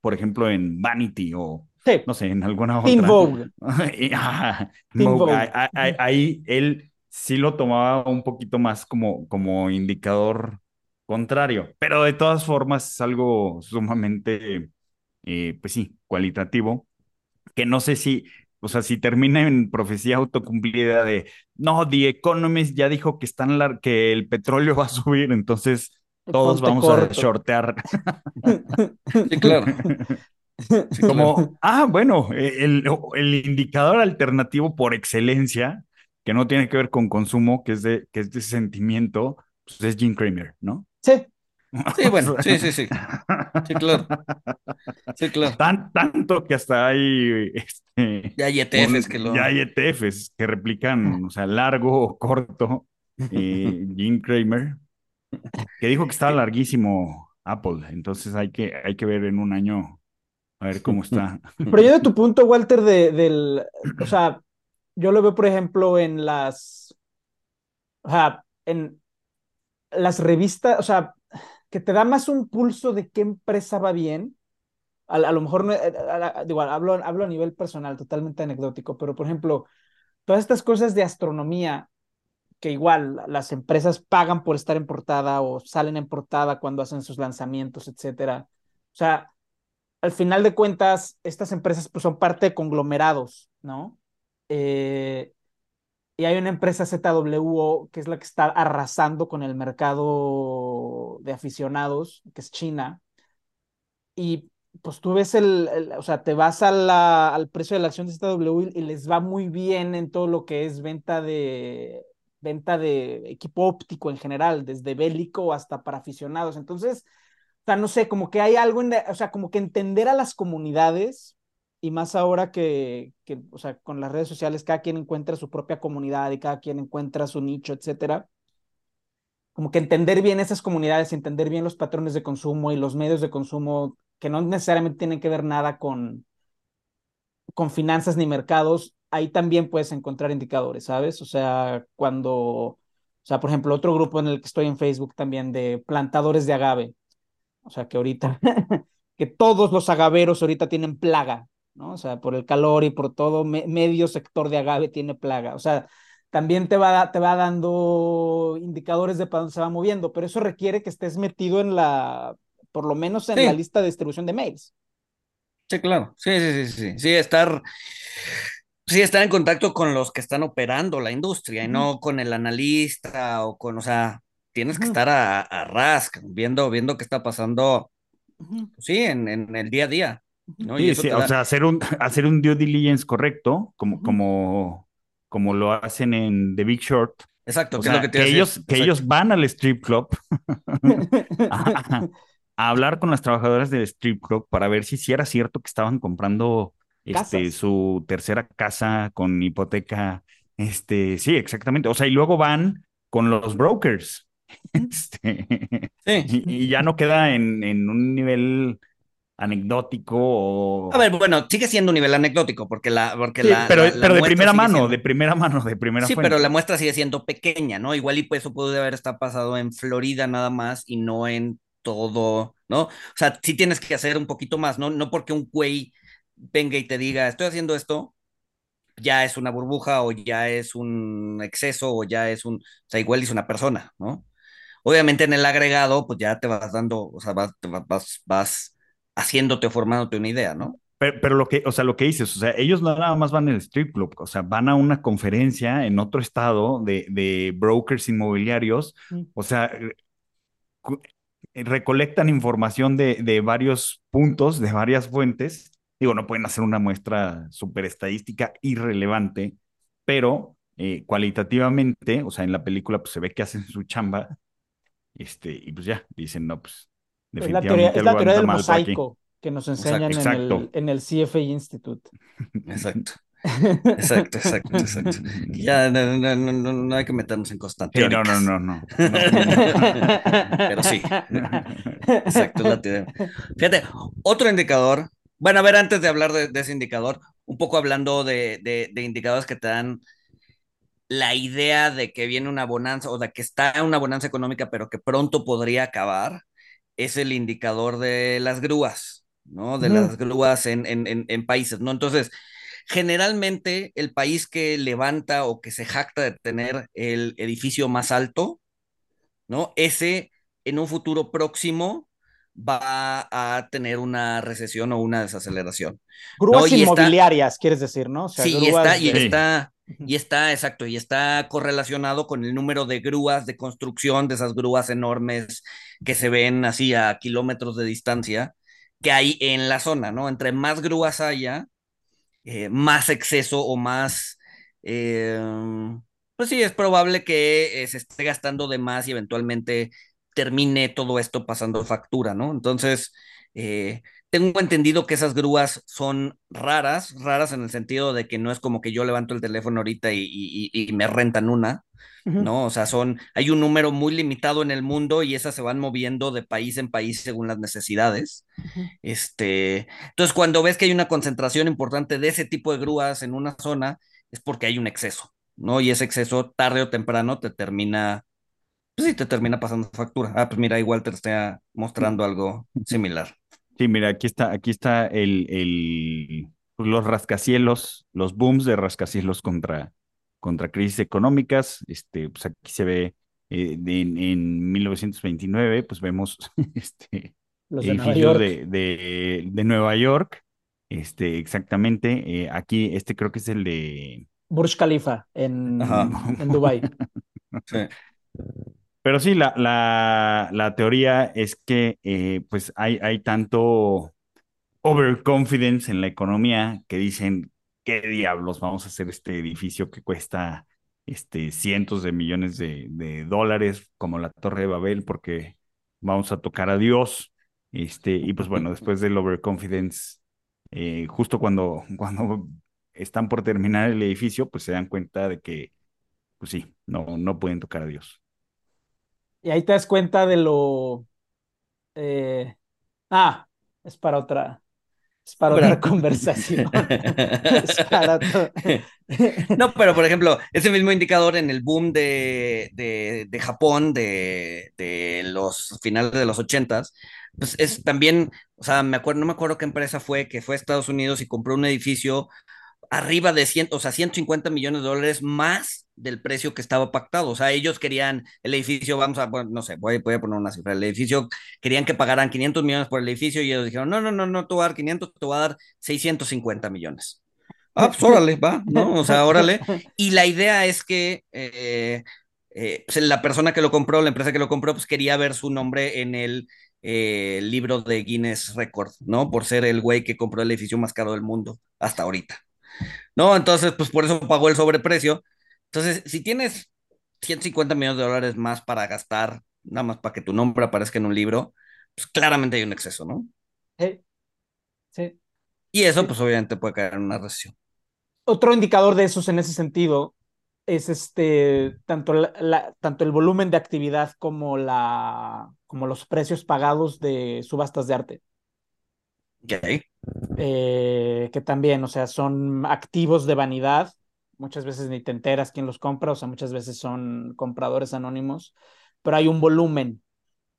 por ejemplo en Vanity o no sé, en alguna otra. Vogue. [LAUGHS] Ahí, él sí lo tomaba un poquito más como, como indicador contrario, pero de todas formas es algo sumamente, eh, pues sí, cualitativo, que no sé si, o sea, si termina en profecía autocumplida de, no, The Economist ya dijo que, están que el petróleo va a subir, entonces todos vamos a shortear. Sí, claro. [LAUGHS] Como, ah, bueno, e, el, el, indicador alternativo por excelencia, que no tiene que ver con consumo, que es de, que es de sentimiento, pues es Jim Cramer, ¿no? Sí, Sí, [LAUGHS] bueno, sí, sí, sí. Sí, claro. Sí, claro. Tan, tanto que hasta hay. Este, ya hay ETFs que lo. Ya hay ETFs que replican, o sea, largo o corto. Y Jim Cramer, que dijo que estaba larguísimo Apple. Entonces hay que, hay que ver en un año a ver cómo está. Pero yo de tu punto, Walter, de, del. O sea, yo lo veo, por ejemplo, en las. O sea, en las revistas, o sea, que te da más un pulso de qué empresa va bien. A, lo mejor, no, eh, hablo, hablo a nivel personal, totalmente anecdótico, pero por ejemplo, todas estas cosas de astronomía, que igual las empresas pagan por estar en portada o salen en portada cuando hacen sus lanzamientos, etcétera. O sea, al final de cuentas, estas empresas pues, son parte de conglomerados, ¿no? Eh, y hay una empresa ZWO que es la que está arrasando con el mercado de aficionados, que es China. Y pues tú ves el, o sea, te vas a al precio de la acción de ZWO y, les va muy bien en todo lo que es venta de venta de equipo óptico en general, desde bélico hasta para aficionados. Entonces, o sea, no sé, como que hay algo en, o sea, como que entender a las comunidades y más ahora que, que, o sea, con las redes sociales cada quien encuentra su propia comunidad y cada quien encuentra su nicho, etcétera. Como que entender bien esas comunidades, entender bien los patrones de consumo y los medios de consumo que no necesariamente tienen que ver nada con, con finanzas ni mercados, ahí también puedes encontrar indicadores, ¿sabes? O sea, cuando, o sea, por ejemplo, otro grupo en el que estoy en Facebook también de plantadores de agave, o sea, que ahorita, [LAUGHS] que todos los agaveros ahorita tienen plaga, ¿no? O sea, por el calor y por todo, medio sector de agave tiene plaga, o sea, también te va, te va dando indicadores de para dónde se va moviendo, pero eso requiere que estés metido en la, por lo menos en la lista de distribución de mails. Sí, claro. Sí, sí, sí, sí. Sí, estar, sí, estar en contacto con los que están operando la industria y no con el analista o con, o sea, tienes que estar a, a ras, viendo, viendo qué está pasando, sí, en, en, el día a día. ¿No? Sí, sí, o sea, hacer un, hacer un due diligence correcto, como, como, como lo hacen en The Big Short. Exacto, que, es lo que, te que ellos, que ellos van al strip club [LAUGHS] [LAUGHS] a hablar con las trabajadoras del strip club para ver si sí era cierto que estaban comprando este, su tercera casa con hipoteca. Este, sí, exactamente. O sea, y luego van con los brokers. [LAUGHS] Este, sí. y, ya no queda en, en un nivel anecdótico o... A ver, bueno, sigue siendo un nivel anecdótico porque la... Porque la pero, pero de primera mano, de primera mano, de primera Sí, pero la muestra sigue siendo pequeña, ¿no? Igual y pues eso puede haber estado pasado en Florida nada más y no en todo, ¿no? O sea, sí tienes que hacer un poquito más, ¿no? No porque un güey venga y te diga, estoy haciendo esto, ya es una burbuja o ya es un exceso o ya es un, o sea, igual es una persona, ¿no? Obviamente en el agregado, pues ya te vas dando, o sea, vas, vas, vas haciéndote o formándote una idea, ¿no? Pero, lo que, o sea, lo que dices, o sea, ellos no nada más van al strip club, o sea, van a una conferencia en otro estado de, de brokers inmobiliarios, o sea, recolectan información de, de, varios puntos, de varias fuentes. Digo, no pueden hacer una muestra súper estadística irrelevante, pero eh, cualitativamente, o sea, en la película pues se ve que hacen su chamba, este, y pues ya, dicen, no, pues definitivamente es la teoría, del mosaico que nos enseñan en, el, en el CFA Institute. [LAUGHS] Exacto. [LAUGHS] Exacto, exacto, exacto. Ya no, no, no, no, hay que meternos en constante. no, no, no, no. [LAUGHS] Pero sí. Exacto, la Fíjate, otro indicador. Bueno, a ver, antes de hablar de, ese indicador, un poco hablando de, de, indicadores que te dan la idea de que viene una bonanza o de que está una bonanza económica, pero que pronto podría acabar, es el indicador de las grúas, ¿no? De las grúas en, en, en países, ¿no? Entonces, generalmente el país que levanta o que se jacta de tener el edificio más alto, ¿no? Ese en un futuro próximo va a tener una recesión o una desaceleración. Grúas inmobiliarias, quieres decir, ¿no? sí, y está, y está, y está, exacto, y está correlacionado con el número de grúas de construcción, de esas grúas enormes que se ven así a kilómetros de distancia que hay en la zona, ¿no? Entre más grúas haya, eh, más exceso o más, eh, pues sí, es probable que eh, se esté gastando de más y eventualmente termine todo esto pasando factura, ¿no? Entonces, tengo entendido que esas grúas son raras, raras en el sentido de que no es como que yo levanto el teléfono ahorita y me rentan una, ¿no? O sea, son, hay un número muy limitado en el mundo y esas se van moviendo de país en país según las necesidades. Este, entonces, cuando ves que hay una concentración importante de ese tipo de grúas en una zona, es porque hay un exceso, ¿no? Y ese exceso, tarde o temprano, te termina, pues sí, te termina pasando factura. Ah, pues mira, igual te está mostrando algo similar. Sí, mira, aquí está, aquí está el, el, pues, los rascacielos, los booms de rascacielos contra, contra crisis económicas. Este, pues aquí se ve eh, en, 1929, pues vemos [LAUGHS] este, Los de edificios de, de, Nueva York. Este, exactamente. Eh, aquí, este creo que es el de Burj Khalifa en, en Dubái. [LAUGHS] Pero sí, la, la, la, teoría es que eh, pues hay, hay tanto overconfidence en la economía que dicen ¿qué diablos vamos a hacer este edificio que cuesta este, cientos de millones de, dólares como la Torre de Babel porque vamos a tocar a Dios? Este, y pues bueno, [LAUGHS] después del overconfidence, eh, justo cuando, [LAUGHS] cuando están por terminar el edificio, pues se dan cuenta de que, pues sí, no, no pueden tocar a Dios. Y ahí te das cuenta de lo... Eh, ah, es para otra, Es para otra [LAUGHS] conversación. [LAUGHS] es para todo. [LAUGHS] No, pero por ejemplo, ese mismo indicador en el boom de, de, de Japón de, de, los finales de los ochentas, pues es también, o sea, me acuerdo, no me acuerdo qué empresa fue, que fue a Estados Unidos y compró un edificio arriba de 100, o sea, 150 millones de dólares más del precio que estaba pactado. O sea, ellos querían el edificio, vamos a, bueno, no sé, voy, a poner una cifra, el edificio, querían que pagaran 500 millones por el edificio y ellos dijeron, no, no, no, no te voy a dar 500, te voy a dar 650 millones. Ah, pues órale, va, ¿no? O sea, órale. Y la idea es que eh, eh, pues la persona que lo compró, la empresa que lo compró, pues quería ver su nombre en el eh, libro de Guinness Record, ¿no? Por ser el güey que compró el edificio más caro del mundo hasta ahorita. ¿No? Entonces, pues por eso pagó el sobreprecio. Entonces, si tienes 150 millones de dólares más para gastar, nada más para que tu nombre aparezca en un libro, pues claramente hay un exceso, ¿no? Sí. sí. Y eso, pues obviamente puede caer en una recesión. Otro indicador de esos en ese sentido es este tanto, la, tanto el volumen de actividad como la como los precios pagados de subastas de arte. Okay. Eh, que también, o sea, son activos de vanidad. Muchas veces ni te enteras quién los compra, o sea, muchas veces son compradores anónimos, pero hay un volumen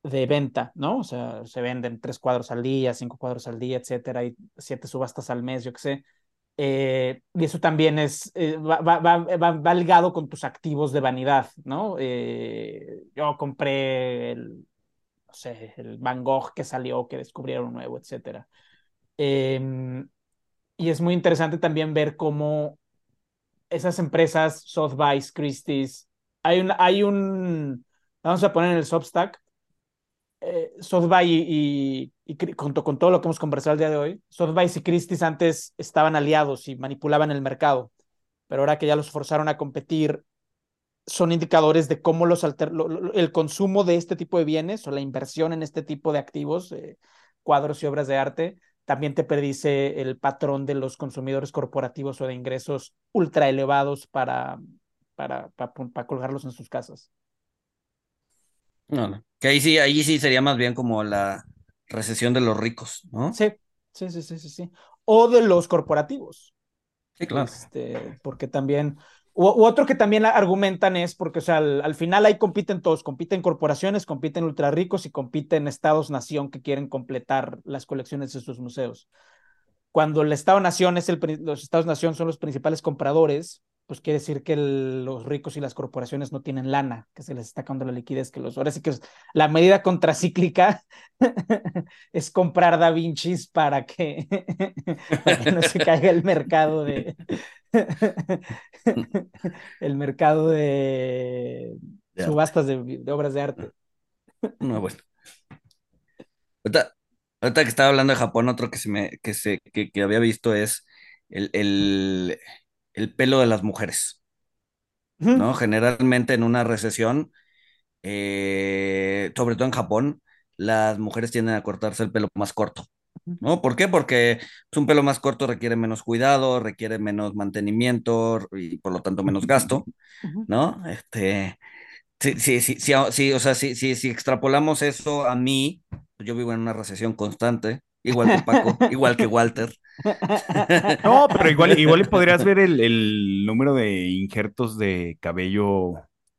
de venta, ¿no? O sea, se venden tres cuadros al día, cinco cuadros al día, etcétera, hay siete subastas al mes, yo qué sé. Eh, y eso también es, eh, va, ligado con tus activos de vanidad, ¿no? Yo compré el, no el Van Gogh que salió, que descubrieron nuevo, etcétera. Eh, y es muy interesante también ver cómo esas empresas, Sotheby's, Christie's, hay un, hay un, vamos a poner en el Substack, eh, Sotheby's y, y, y, con todo lo que hemos conversado el día de hoy, Sotheby's y Christie's antes estaban aliados y manipulaban el mercado, pero ahora que ya los forzaron a competir, son indicadores de cómo los alter, el consumo de este tipo de bienes o la inversión en este tipo de activos, eh, cuadros y obras de arte, también te predice el patrón de los consumidores corporativos o de ingresos ultra elevados para, para, para, para colgarlos en sus casas. No, no. Que ahí sí, ahí sí sería más bien como la recesión de los ricos, ¿no? Sí, sí, sí, sí, sí. sí. O de los corporativos. Sí, claro. Este, porque también, u, otro que también argumentan es porque, o sea, al, al, final ahí compiten todos, compiten corporaciones, compiten ultra ricos y compiten estados-nación que quieren completar las colecciones de sus museos. Cuando el estado-nación es el, los estados-nación son los principales compradores, pues quiere decir que el, los ricos y las corporaciones no tienen lana, que se les está acabando la liquidez, que los, ahora sí que es, la medida contracíclica [LAUGHS] es comprar Da Vincis para que, [LAUGHS] para que no se caiga el mercado de [LAUGHS] el mercado de, de subastas de, de, obras de arte. No, bueno. Ahorita, ahorita, que estaba hablando de Japón, otro que se me, que se, que, que había visto es el, el el pelo de las mujeres. ¿no? Generalmente en una recesión, eh, sobre todo en Japón, las mujeres tienden a cortarse el pelo más corto. ¿No? ¿Por qué? Porque un pelo más corto requiere menos cuidado, requiere menos mantenimiento y por lo tanto menos gasto, ¿no? Este, sí, sí, sí, sí, sí o sea, si sí, sí, extrapolamos eso a mí, yo vivo en una recesión constante, igual que Paco, igual que Walter. [LAUGHS] No, pero igual, igual podrías ver el, el, número de injertos de cabello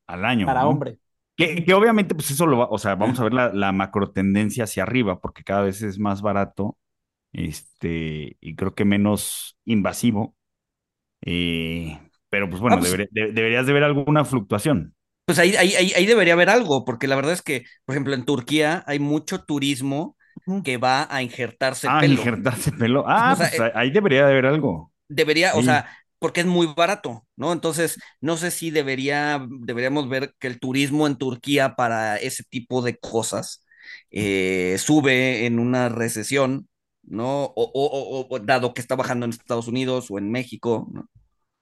al año. Para ¿no? hombre. Que, que, obviamente, pues eso lo va, o sea, vamos a ver la, la, macro tendencia hacia arriba, porque cada vez es más barato, este, y creo que menos invasivo. Eh, pero pues bueno, ah, pues, debería, de, deberías de ver alguna fluctuación. Pues ahí, ahí, ahí, ahí debería haber algo, porque la verdad es que, por ejemplo, en Turquía hay mucho turismo que va a injertarse ah, pelo. injertarse pelo. [LAUGHS] Ah, o sea, pues eh, ahí debería de haber algo. Debería, sí. o sea, porque es muy barato, ¿no? Entonces, no sé si debería, deberíamos ver que el turismo en Turquía para ese tipo de cosas eh, sube en una recesión, ¿no? O, o, o, dado que está bajando en Estados Unidos o en México, ¿no?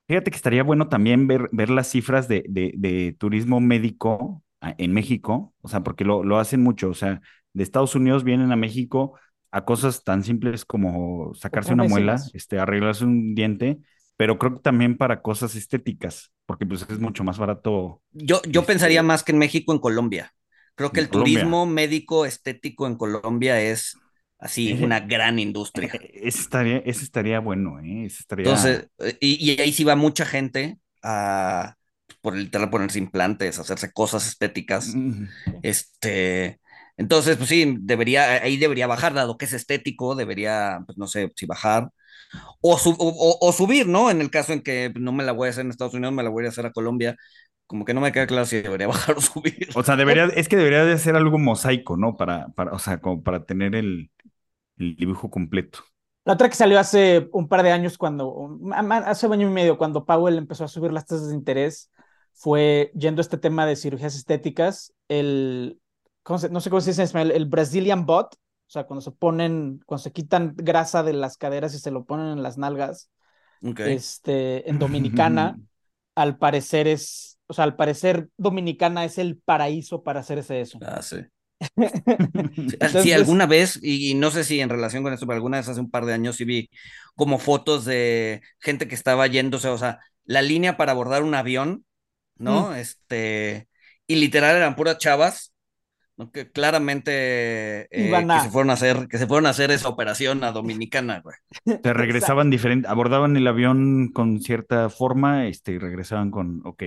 Fíjate que estaría bueno también ver, ver las cifras de, de, de turismo médico ah, en México, o sea, porque lo, lo hacen mucho, o sea, de Estados Unidos vienen a México a cosas tan simples como sacarse una muela, este, arreglarse un diente, pero creo que también para cosas estéticas, porque pues es mucho más barato. Yo, yo este... pensaría más que en México, en Colombia. Creo que en el Colombia. turismo médico estético en Colombia es Así, Ese- una gran industria. Ese estaría, ese estaría bueno, ¿eh? Ese estaría... Entonces, eh, y, y ahí sí va mucha gente a, por literal, ponerse implantes, hacerse cosas estéticas. Mm, Este, entonces, pues sí, debería, ahí debería bajar, dado que es estético, debería, pues no sé, si bajar. O, su- o, o- o subir, ¿no? En el caso en que no me la voy a hacer en Estados Unidos, me la voy a hacer a Colombia. Como que no me queda claro si debería [LAUGHS] bajar o subir. O sea, debería, es que debería de ser algo mosaico, ¿no? Para, para, o sea, como para tener el, el dibujo completo. La otra que salió hace un par de años, cuando, hace un año y medio, cuando Powell empezó a subir las tasas de interés, fue yendo a este tema de cirugías estéticas, el, ¿cómo se- no sé cómo se dice en español, el Brazilian butt, o sea, cuando se ponen, cuando se quitan grasa de las caderas y se lo ponen en las nalgas, este, en [LAUGHS] Dominicana, al parecer es, o sea, al parecer Dominicana es el paraíso para hacerse eso. Ah, sí. [LAUGHS] Entonces- Sí, alguna vez, y, no sé si en relación con esto, pero alguna vez hace un par de años sí vi como fotos de gente que estaba yéndose, o sea, la línea para abordar un avión, ¿no? Este, y literal eran puras chavas, ¿no? Que claramente eh, que se fueron a hacer, que se fueron a hacer esa operación a Dominicana, güey. Se regresaban diferente, abordaban el avión con cierta forma, este, y regresaban con, ok.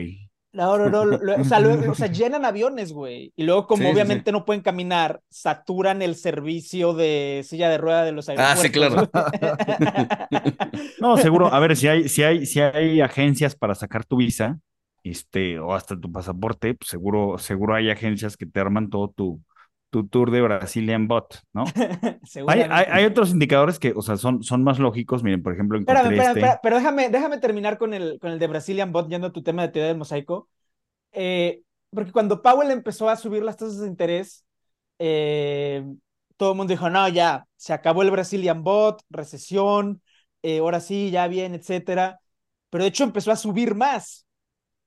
No, no, no, lo- o sea, lo- o sea, [LAUGHS] llenan aviones, güey. Y luego, como Sí, sí, obviamente no pueden caminar, saturan el servicio de silla de rueda de los Ah, sí, aeropuertos. [LAUGHS] No, seguro, a ver, si hay, si hay, si hay agencias para sacar tu visa, este, o hasta tu pasaporte, pues seguro, seguro hay agencias que te arman todo tu, tu tour de Brazilian Bot, ¿no? [LAUGHS] Hay, hay, hay otros indicadores que, o sea, son, son más lógicos. Miren, por ejemplo, Espérame, encontré espérame, este. espérame, pero déjame, déjame terminar con el, con el de Brazilian Bot, yendo a tu tema de teoría del mosaico. Eh, porque cuando Powell empezó a subir las tasas de interés, eh, todo el mundo dijo, no, ya, se acabó el Brazilian Bot, recesión, eh, ahora sí, ya bien, etcétera. Pero de hecho empezó a subir más,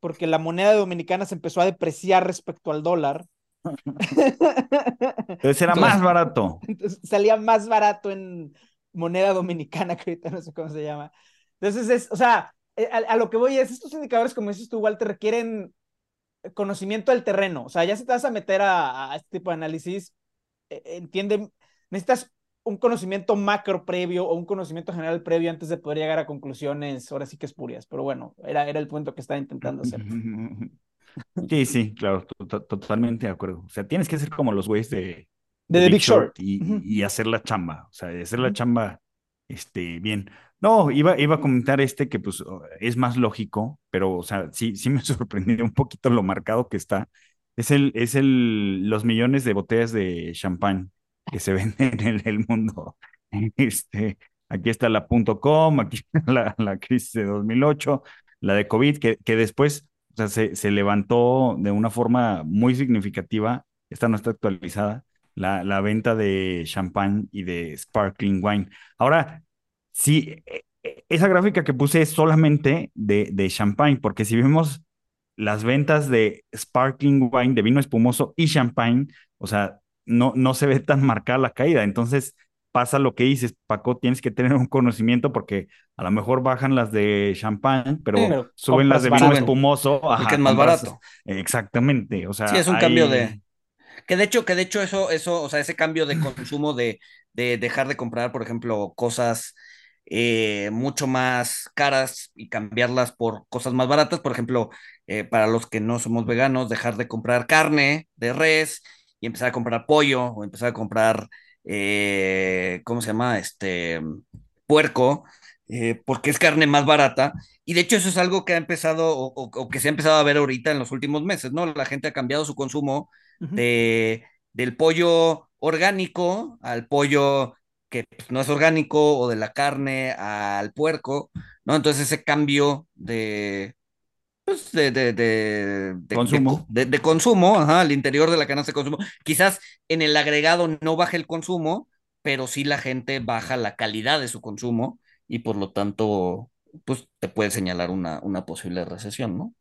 porque la moneda dominicana se empezó a depreciar respecto al dólar. [LAUGHS] Entonces era más barato. Salía más barato en moneda dominicana, [LAUGHS] que ahorita no sé cómo se llama. Entonces, es, o sea, eh, a, a lo que voy es, estos indicadores, como dices tú, Walter, requieren conocimiento del terreno. O sea, ya si te vas a meter a, a este tipo de análisis, eh, entiende, necesitas un conocimiento macro previo o un conocimiento general previo antes de poder llegar a conclusiones, ahora sí que espurias. Pero bueno, era, era el punto que estaba intentando hacer. [LAUGHS] Sí, sí, claro, to- to- totalmente de acuerdo. O sea, tienes que ser como los güeyes de, De The Big Short. y, y hacer la chamba, o sea, hacer la chamba este, bien. No, iba, iba a comentar este que pues es más lógico, pero o sea, sí, sí me [LAUGHS] sorprendió un poquito lo marcado que está. Es el, es el, los millones de botellas de champán que se [LAUGHS] venden en el mundo. Este, aquí está la .com, aquí está la, la crisis de 2008, la de COVID, que, que después o sea, se, se levantó de una forma muy significativa, esta no está actualizada, la, la venta de champán y de sparkling wine. Ahora, sí, e- e- esa gráfica que puse es solamente de, de champagne, porque si vemos las ventas de sparkling wine, de vino espumoso y champagne, o sea, no, no se ve tan marcada la caída. Entonces pasa lo que dices, Paco, tienes que tener un conocimiento porque a lo mejor bajan las de champagne, pero Sí, pero suben las de vino espumoso. Ajá, es más compras- barato. Exactamente, o sea, Sí, es un hay- cambio de. Que de hecho, que de hecho eso, eso, o sea, ese cambio de consumo de, de dejar de comprar, por ejemplo, cosas eh, mucho más caras y cambiarlas por cosas más baratas, por ejemplo, eh, para los que no somos veganos, dejar de comprar carne de res y empezar a comprar pollo o empezar a comprar, eh, ¿cómo se llama? Este puerco, eh, porque es carne más barata. Y de hecho eso es algo que ha empezado o, o- o que se ha empezado a ver ahorita en los últimos meses, ¿no? La gente ha cambiado su consumo de, del pollo orgánico al pollo que pues, no es orgánico o de la carne al puerco, ¿no? Entonces ese cambio de, pues, de, de, de, de- Consumo. de- de consumo, ajá, al interior de la canasta de consumo, quizás en el agregado no baja el consumo, pero sí la gente baja la calidad de su consumo y por lo tanto, pues te puede señalar una, una posible recesión, ¿no?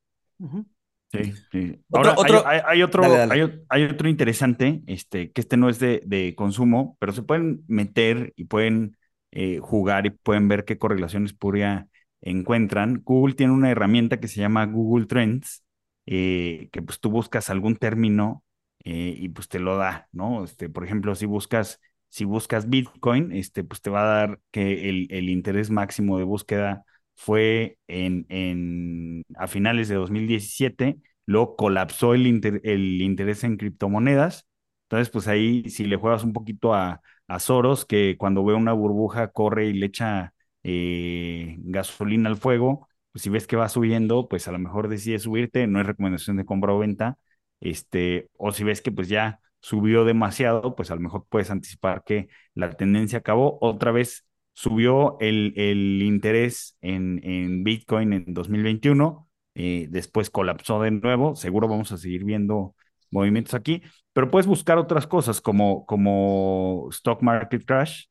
Sí, sí. Ahora, hay- otro- hay, hay otro, Dale, dale. Hay, otro interesante, este, que este no es de, de consumo, pero se pueden meter y pueden eh, jugar y pueden ver qué correlación espuria encuentran. Google tiene una herramienta que se llama Google Trends, eh, que pues tú buscas algún término eh, y pues te lo da, ¿no? Este, por ejemplo, si buscas si buscas Bitcoin, este, pues te va a dar que el, el interés máximo de búsqueda fue en, en, a finales de 2017, luego colapsó el, inter, el interés en criptomonedas. Entonces, pues ahí si le juegas un poquito a, a Soros, que cuando ve una burbuja corre y le echa eh, gasolina al fuego, pues si ves que va subiendo, pues a lo mejor decides subirte, no es recomendación de compra o venta, este, o si ves que pues ya subió demasiado, pues a lo mejor puedes anticipar que la tendencia acabó. Otra vez subió el, el interés en, en, Bitcoin en 2021, eh, después colapsó de nuevo, seguro vamos a seguir viendo movimientos aquí, pero puedes buscar otras cosas como, como stock market crash,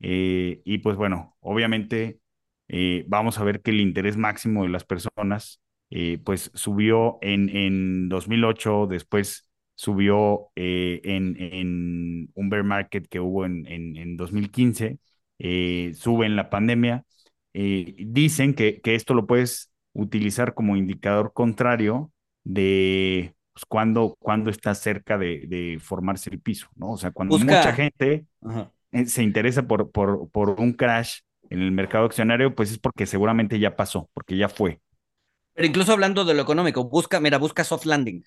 eh, y pues bueno, obviamente eh, vamos a ver que el interés máximo de las personas eh, pues subió en, en 2008, después subió en, en, un bear market que hubo en, en 2015, sube en la pandemia. dicen que, que, esto lo puedes utilizar como indicador contrario de pues, cuando, cuando está cerca de, de, formarse el piso, ¿no? O sea, cuando Busca. mucha gente Ajá. Se interesa por, por, por un crash en el mercado accionario, pues es porque seguramente ya pasó, porque ya fue. Pero incluso hablando de lo económico, busca, mira, busca soft landing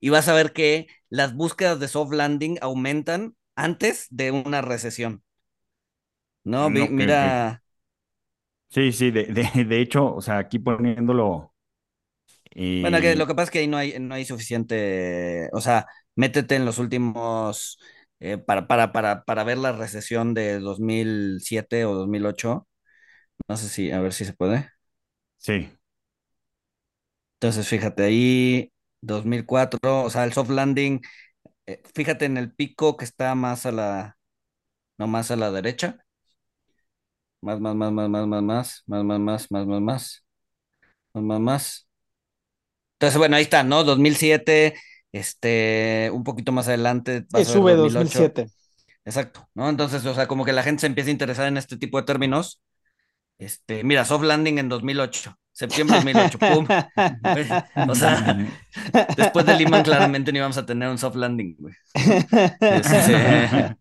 y vas a ver que las búsquedas de soft landing aumentan antes de una recesión. No, no mira. Sí, sí, de, de, de, hecho, o sea, aquí poniéndolo. Eh... Bueno, que lo que pasa es que ahí no hay, no hay suficiente, o sea, métete en los últimos, eh, para, para, para, para ver la recesión de 2007 o 2008. No sé si, a ver si se puede. Sí. Entonces, fíjate ahí, 2004, o sea, el soft landing, eh, fíjate en el pico que está más a la, no más a la derecha. Más, más, más, más, más, más, más, más, más, más, más, más, más, más, más, más. Entonces, bueno, ahí está, ¿no? 2007, este, un poquito más adelante. Sí, sube 2007. Exacto, ¿no? Entonces, o sea, como que la gente se empieza a interesar en este tipo de términos. Este, mira, soft landing en 2008 septiembre de 2008, pum. [LAUGHS] O sea, después de Lehman claramente no íbamos a tener un soft landing, güey. Este...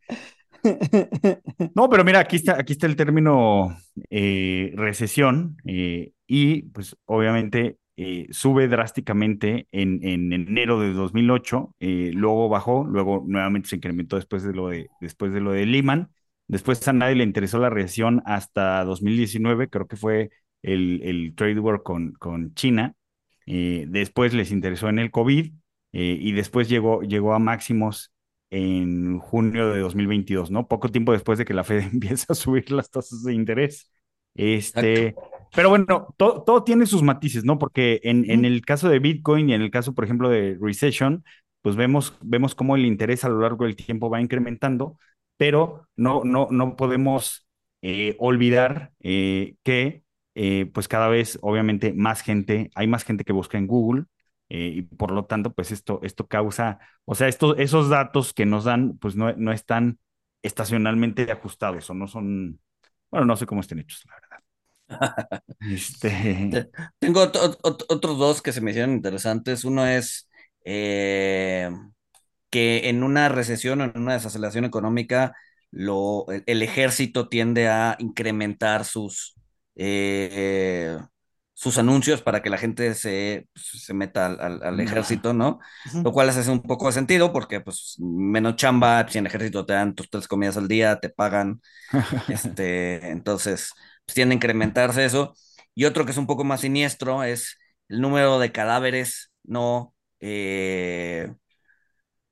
No, pero mira, aquí está, aquí está el término eh, recesión eh, y pues obviamente eh, sube drásticamente en, en, enero de 2008, eh, luego bajó, luego nuevamente se incrementó después de lo de, después de, lo de Lehman. Después a nadie le interesó la recesión hasta 2019, creo que fue el, el trade war con, con China. Eh, después les interesó en el COVID eh, y después llegó, llegó a máximos en junio de 2022, ¿no? Poco tiempo después de que la Fed [LAUGHS] empieza a subir las tasas de interés. Este, pero bueno, todo, todo tiene sus matices, ¿no? Porque en, en, el caso de Bitcoin y en el caso, por ejemplo, de Recession, pues vemos, vemos cómo el interés a lo largo del tiempo va incrementando, pero no, no, no podemos eh, olvidar eh, que eh, pues cada vez, obviamente, más gente, hay más gente que busca en Google. Eh, y por lo tanto, pues esto, esto causa, o sea, estos, esos datos que nos dan, pues no, no están estacionalmente ajustados o no son, bueno, no sé cómo estén hechos, la verdad. Este... Tengo otros dos que se me hicieron interesantes. Uno es eh, que en una recesión o en una desaceleración económica, lo, el, el, ejército tiende a incrementar sus, eh, sus anuncios para que la gente se, se meta al, al, ejército, ¿no? Lo cual hace un poco de sentido porque, pues, menos chamba, si en el ejército te dan tus tres comidas al día, te pagan, [LAUGHS] este, entonces, pues tiende a incrementarse eso. Y otro que es un poco más siniestro es el número de cadáveres no... Eh,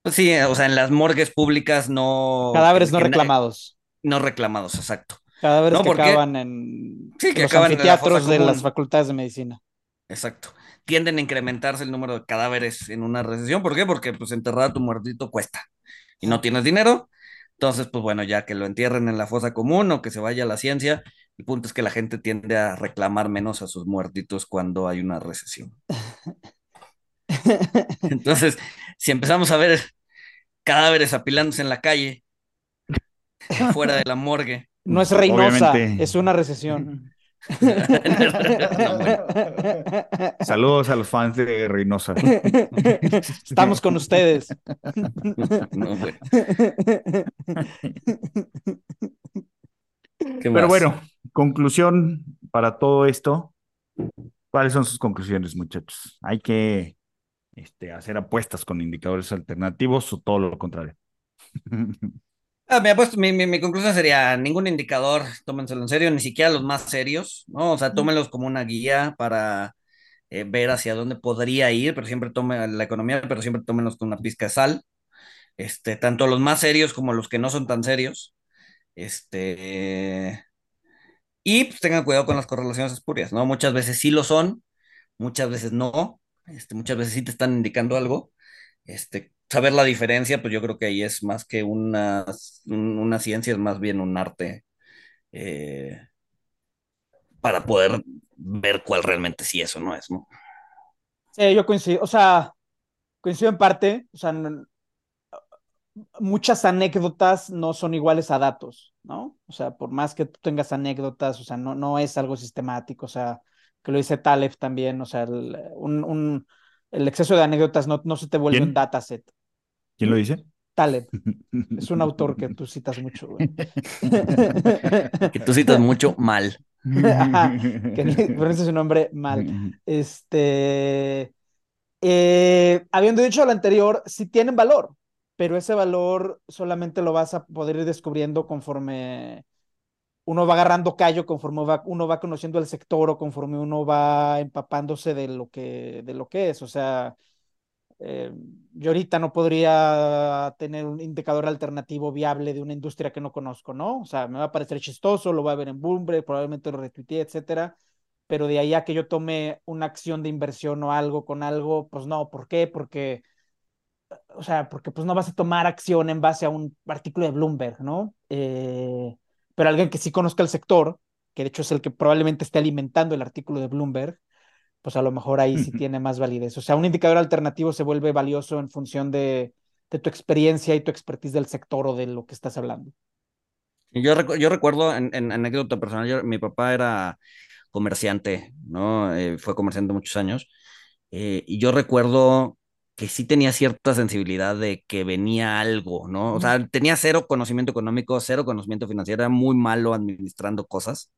pues sí, o sea, en las morgues públicas no... Cadáveres no reclamados. No reclamados, exacto. Cadáveres no, que acaban en sí, que los acaban anfiteatros en de las facultades de medicina. Exacto. Tienden a incrementarse el número de cadáveres en una recesión. ¿Por qué? Porque pues enterrar a tu muertito cuesta y no tienes dinero. Entonces, pues bueno, ya que lo entierren en la fosa común o que se vaya a la ciencia, el punto es que la gente tiende a reclamar menos a sus muertitos cuando hay una recesión. [LAUGHS] Entonces, si empezamos a ver cadáveres apilándose en la calle, fuera de la morgue, no es Reynosa, es una recesión. [LAUGHS] No, bueno. Saludos a los fans de Reynosa. Estamos con ustedes. No, bueno. [LAUGHS] ¿Qué Pero bueno, conclusión para todo esto. ¿Cuáles son sus conclusiones, muchachos? ¿Hay que este, hacer apuestas con indicadores alternativos o todo lo contrario? [LAUGHS] Ah, mira, mi, mi, mi conclusión sería, ningún indicador, tómenselo en serio, ni siquiera los más serios, ¿no? O sea, tómenlos como una guía para eh, ver hacia dónde podría ir, pero siempre tomen la economía, pero siempre tómenlos con una pizca de sal. Este, tanto los más serios como los que no son tan serios. Este, y pues tengan cuidado con las correlaciones espurias, ¿no? Muchas veces sí lo son, muchas veces no, este, muchas veces sí te están indicando algo. Este, saber la diferencia, pues yo creo que ahí es más que una, un- una ciencia, es más bien un arte eh, para poder ver cuál realmente sí es o no es, ¿no? Sí, yo coincido, o sea, coincido en parte, o sea, n- muchas anécdotas no son iguales a datos, ¿no? O sea, por más que tú tengas anécdotas, o sea, no, no es algo sistemático, o sea, que lo dice Taleb también, o sea, el, un, un- el exceso de anécdotas no, no se te vuelve ¿Quién? un dataset. ¿Quién lo dice? Taleb [LAUGHS] es un autor que tú citas mucho, güey. [LAUGHS] Que tú citas mucho mal. Ajá, que [LAUGHS] pronuncia su nombre mal. Este, eh, habiendo dicho lo anterior, sí tienen valor, pero ese valor solamente lo vas a poder ir descubriendo conforme uno va agarrando callo, conforme va, uno va conociendo el sector o conforme uno va empapándose de lo que, de lo que es. O sea, eh, yo ahorita no podría tener un indicador alternativo viable de una industria que no conozco, ¿no? O sea, me va a parecer chistoso, lo voy a ver en Bloomberg, probablemente lo retuiteé, etcétera, pero de ahí a que yo tome una acción de inversión o algo con algo, pues no, ¿por qué? Porque, o sea, porque pues no vas a tomar acción en base a un artículo de Bloomberg, ¿no? Eh, pero alguien que sí conozca el sector, que de hecho es el que probablemente esté alimentando el artículo de Bloomberg, pues a lo mejor ahí sí tiene más validez. O sea, un indicador alternativo se vuelve valioso en función de, de tu experiencia y tu expertise del sector o de lo que estás hablando. Yo, recu- yo recuerdo en, en anécdota personal, yo- mi papá era comerciante, ¿no? Eh, fue comerciante muchos años. eh, y yo recuerdo que sí tenía cierta sensibilidad de que venía algo, ¿no? O sea, tenía cero conocimiento económico, cero conocimiento financiero, era muy malo administrando cosas,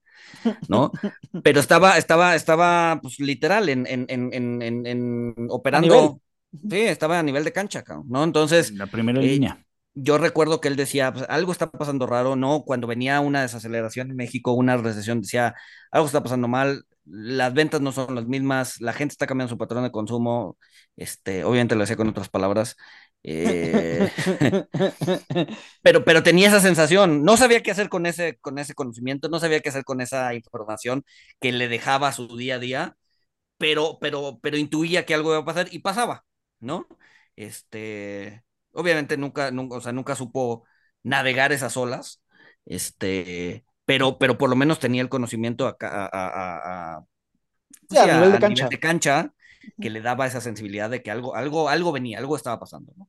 ¿no? [LAUGHS] Pero estaba, estaba, estaba, pues literal, en, en, en, en, en, operando, sí, estaba a nivel de cancha, ¿no? Entonces, La primera eh, línea. yo recuerdo que él decía, pues, algo está pasando raro, ¿no? Cuando venía una desaceleración en México, una recesión, decía, algo está pasando mal, las ventas no son las mismas, la gente está cambiando su patrón de consumo, este, obviamente lo decía con otras palabras, eh, [LAUGHS] pero, pero tenía esa sensación, no sabía qué hacer con ese, con ese conocimiento, no sabía qué hacer con esa información que le dejaba su día a día, pero, pero, pero intuía que algo iba a pasar y pasaba, ¿no? Este, obviamente nunca, nunca, o sea, nunca supo navegar esas olas, este, pero, pero por lo menos tenía el conocimiento acá, a, a, a, a, Sí, a sí, a- nivel de a cancha. nivel de cancha que le daba esa sensibilidad de que algo, algo, algo venía, algo estaba pasando, ¿no?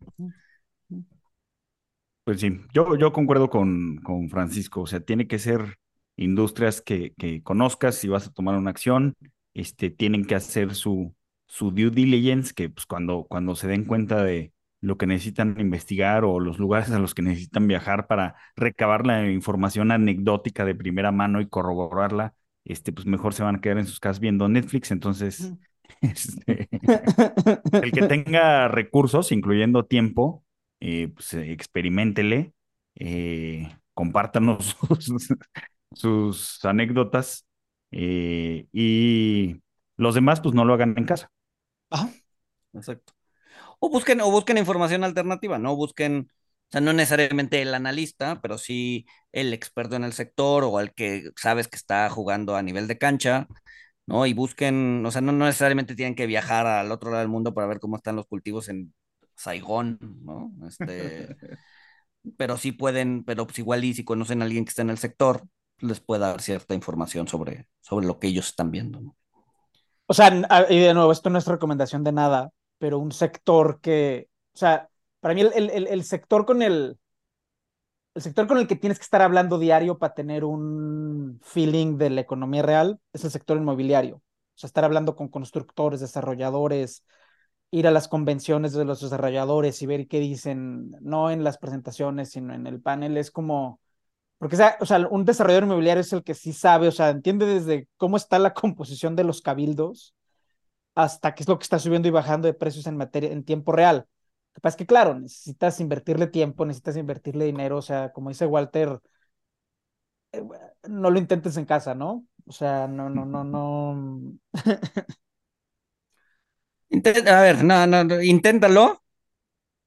Pues sí, yo, yo concuerdo con, con Francisco, o sea, tiene que ser industrias que, que conozcas si vas a tomar una acción, este, tienen que hacer su, su due diligence, que pues cuando, cuando se den cuenta de lo que necesitan investigar o los lugares a los que necesitan viajar para recabar la información anecdótica de primera mano y corroborarla, este, pues mejor se van a quedar en sus casas viendo Netflix, entonces, [LAUGHS] este, [LAUGHS] el que tenga recursos, incluyendo tiempo, eh, pues eh, experimentele, eh, compártanos [LAUGHS] sus, sus anécdotas eh, y los demás pues no lo hagan en casa. Ajá. Exacto. O busquen, o busquen información alternativa, ¿no? Busquen, o sea, no necesariamente el analista, pero sí el experto en el sector o el que sabes que está jugando a nivel de cancha, ¿no? Y busquen, o sea, no, no necesariamente tienen que viajar al otro lado del mundo para ver cómo están los cultivos en Saigón, ¿no? Este, [LAUGHS] pero sí pueden, pero pues igual y si conocen a alguien que está en el sector, les puede dar cierta información sobre, sobre lo que ellos están viendo, ¿no? O sea, n- a- y de nuevo, esto no es recomendación de nada, pero un sector que, o sea, para mí el, el- el- sector con el, el sector con el que tienes que estar hablando diario para tener un feeling de la economía real es el sector inmobiliario. O sea, estar hablando con constructores, desarrolladores, ir a las convenciones de los desarrolladores y ver qué dicen, no en las presentaciones, sino en el panel, es como, porque o sea, un desarrollador inmobiliario es el que sí sabe, o sea, entiende desde cómo está la composición de los cabildos hasta qué es lo que está subiendo y bajando de precios en materia en tiempo real. Lo que pasa es que, claro, necesitas invertirle tiempo, necesitas invertirle dinero, o sea, como dice Walter, eh, no lo intentes en casa, ¿no? O sea, no, no, no, no. a ver, no, no, inténtalo,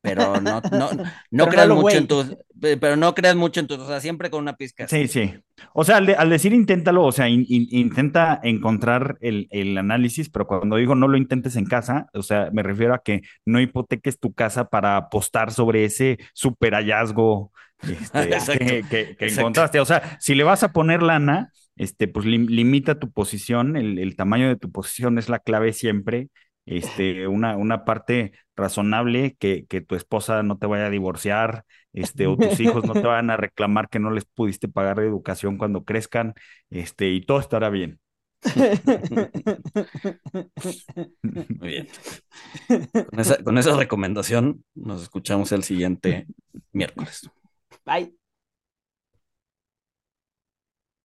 pero no, no, [LAUGHS] no creas mucho en tus, pero no creas mucho en tus, o sea, siempre con una pizca. Sí, sí. O sea, al, decir inténtalo, o sea, intenta encontrar el, el, análisis, pero cuando digo no lo intentes en casa, o sea, me refiero a que no hipoteques tu casa para apostar sobre ese super hallazgo este, [LAUGHS] que, que, encontraste. O sea, si le vas a poner lana, este, pues limita tu posición, el, el tamaño de tu posición es la clave siempre este, una, una parte razonable que, que tu esposa no te vaya a divorciar, este, o tus hijos no te [LAUGHS] vayan a reclamar que no les pudiste pagar de educación cuando crezcan, este, y todo estará bien. [LAUGHS] Muy bien. Con esa, con esa recomendación nos escuchamos el siguiente miércoles. Bye.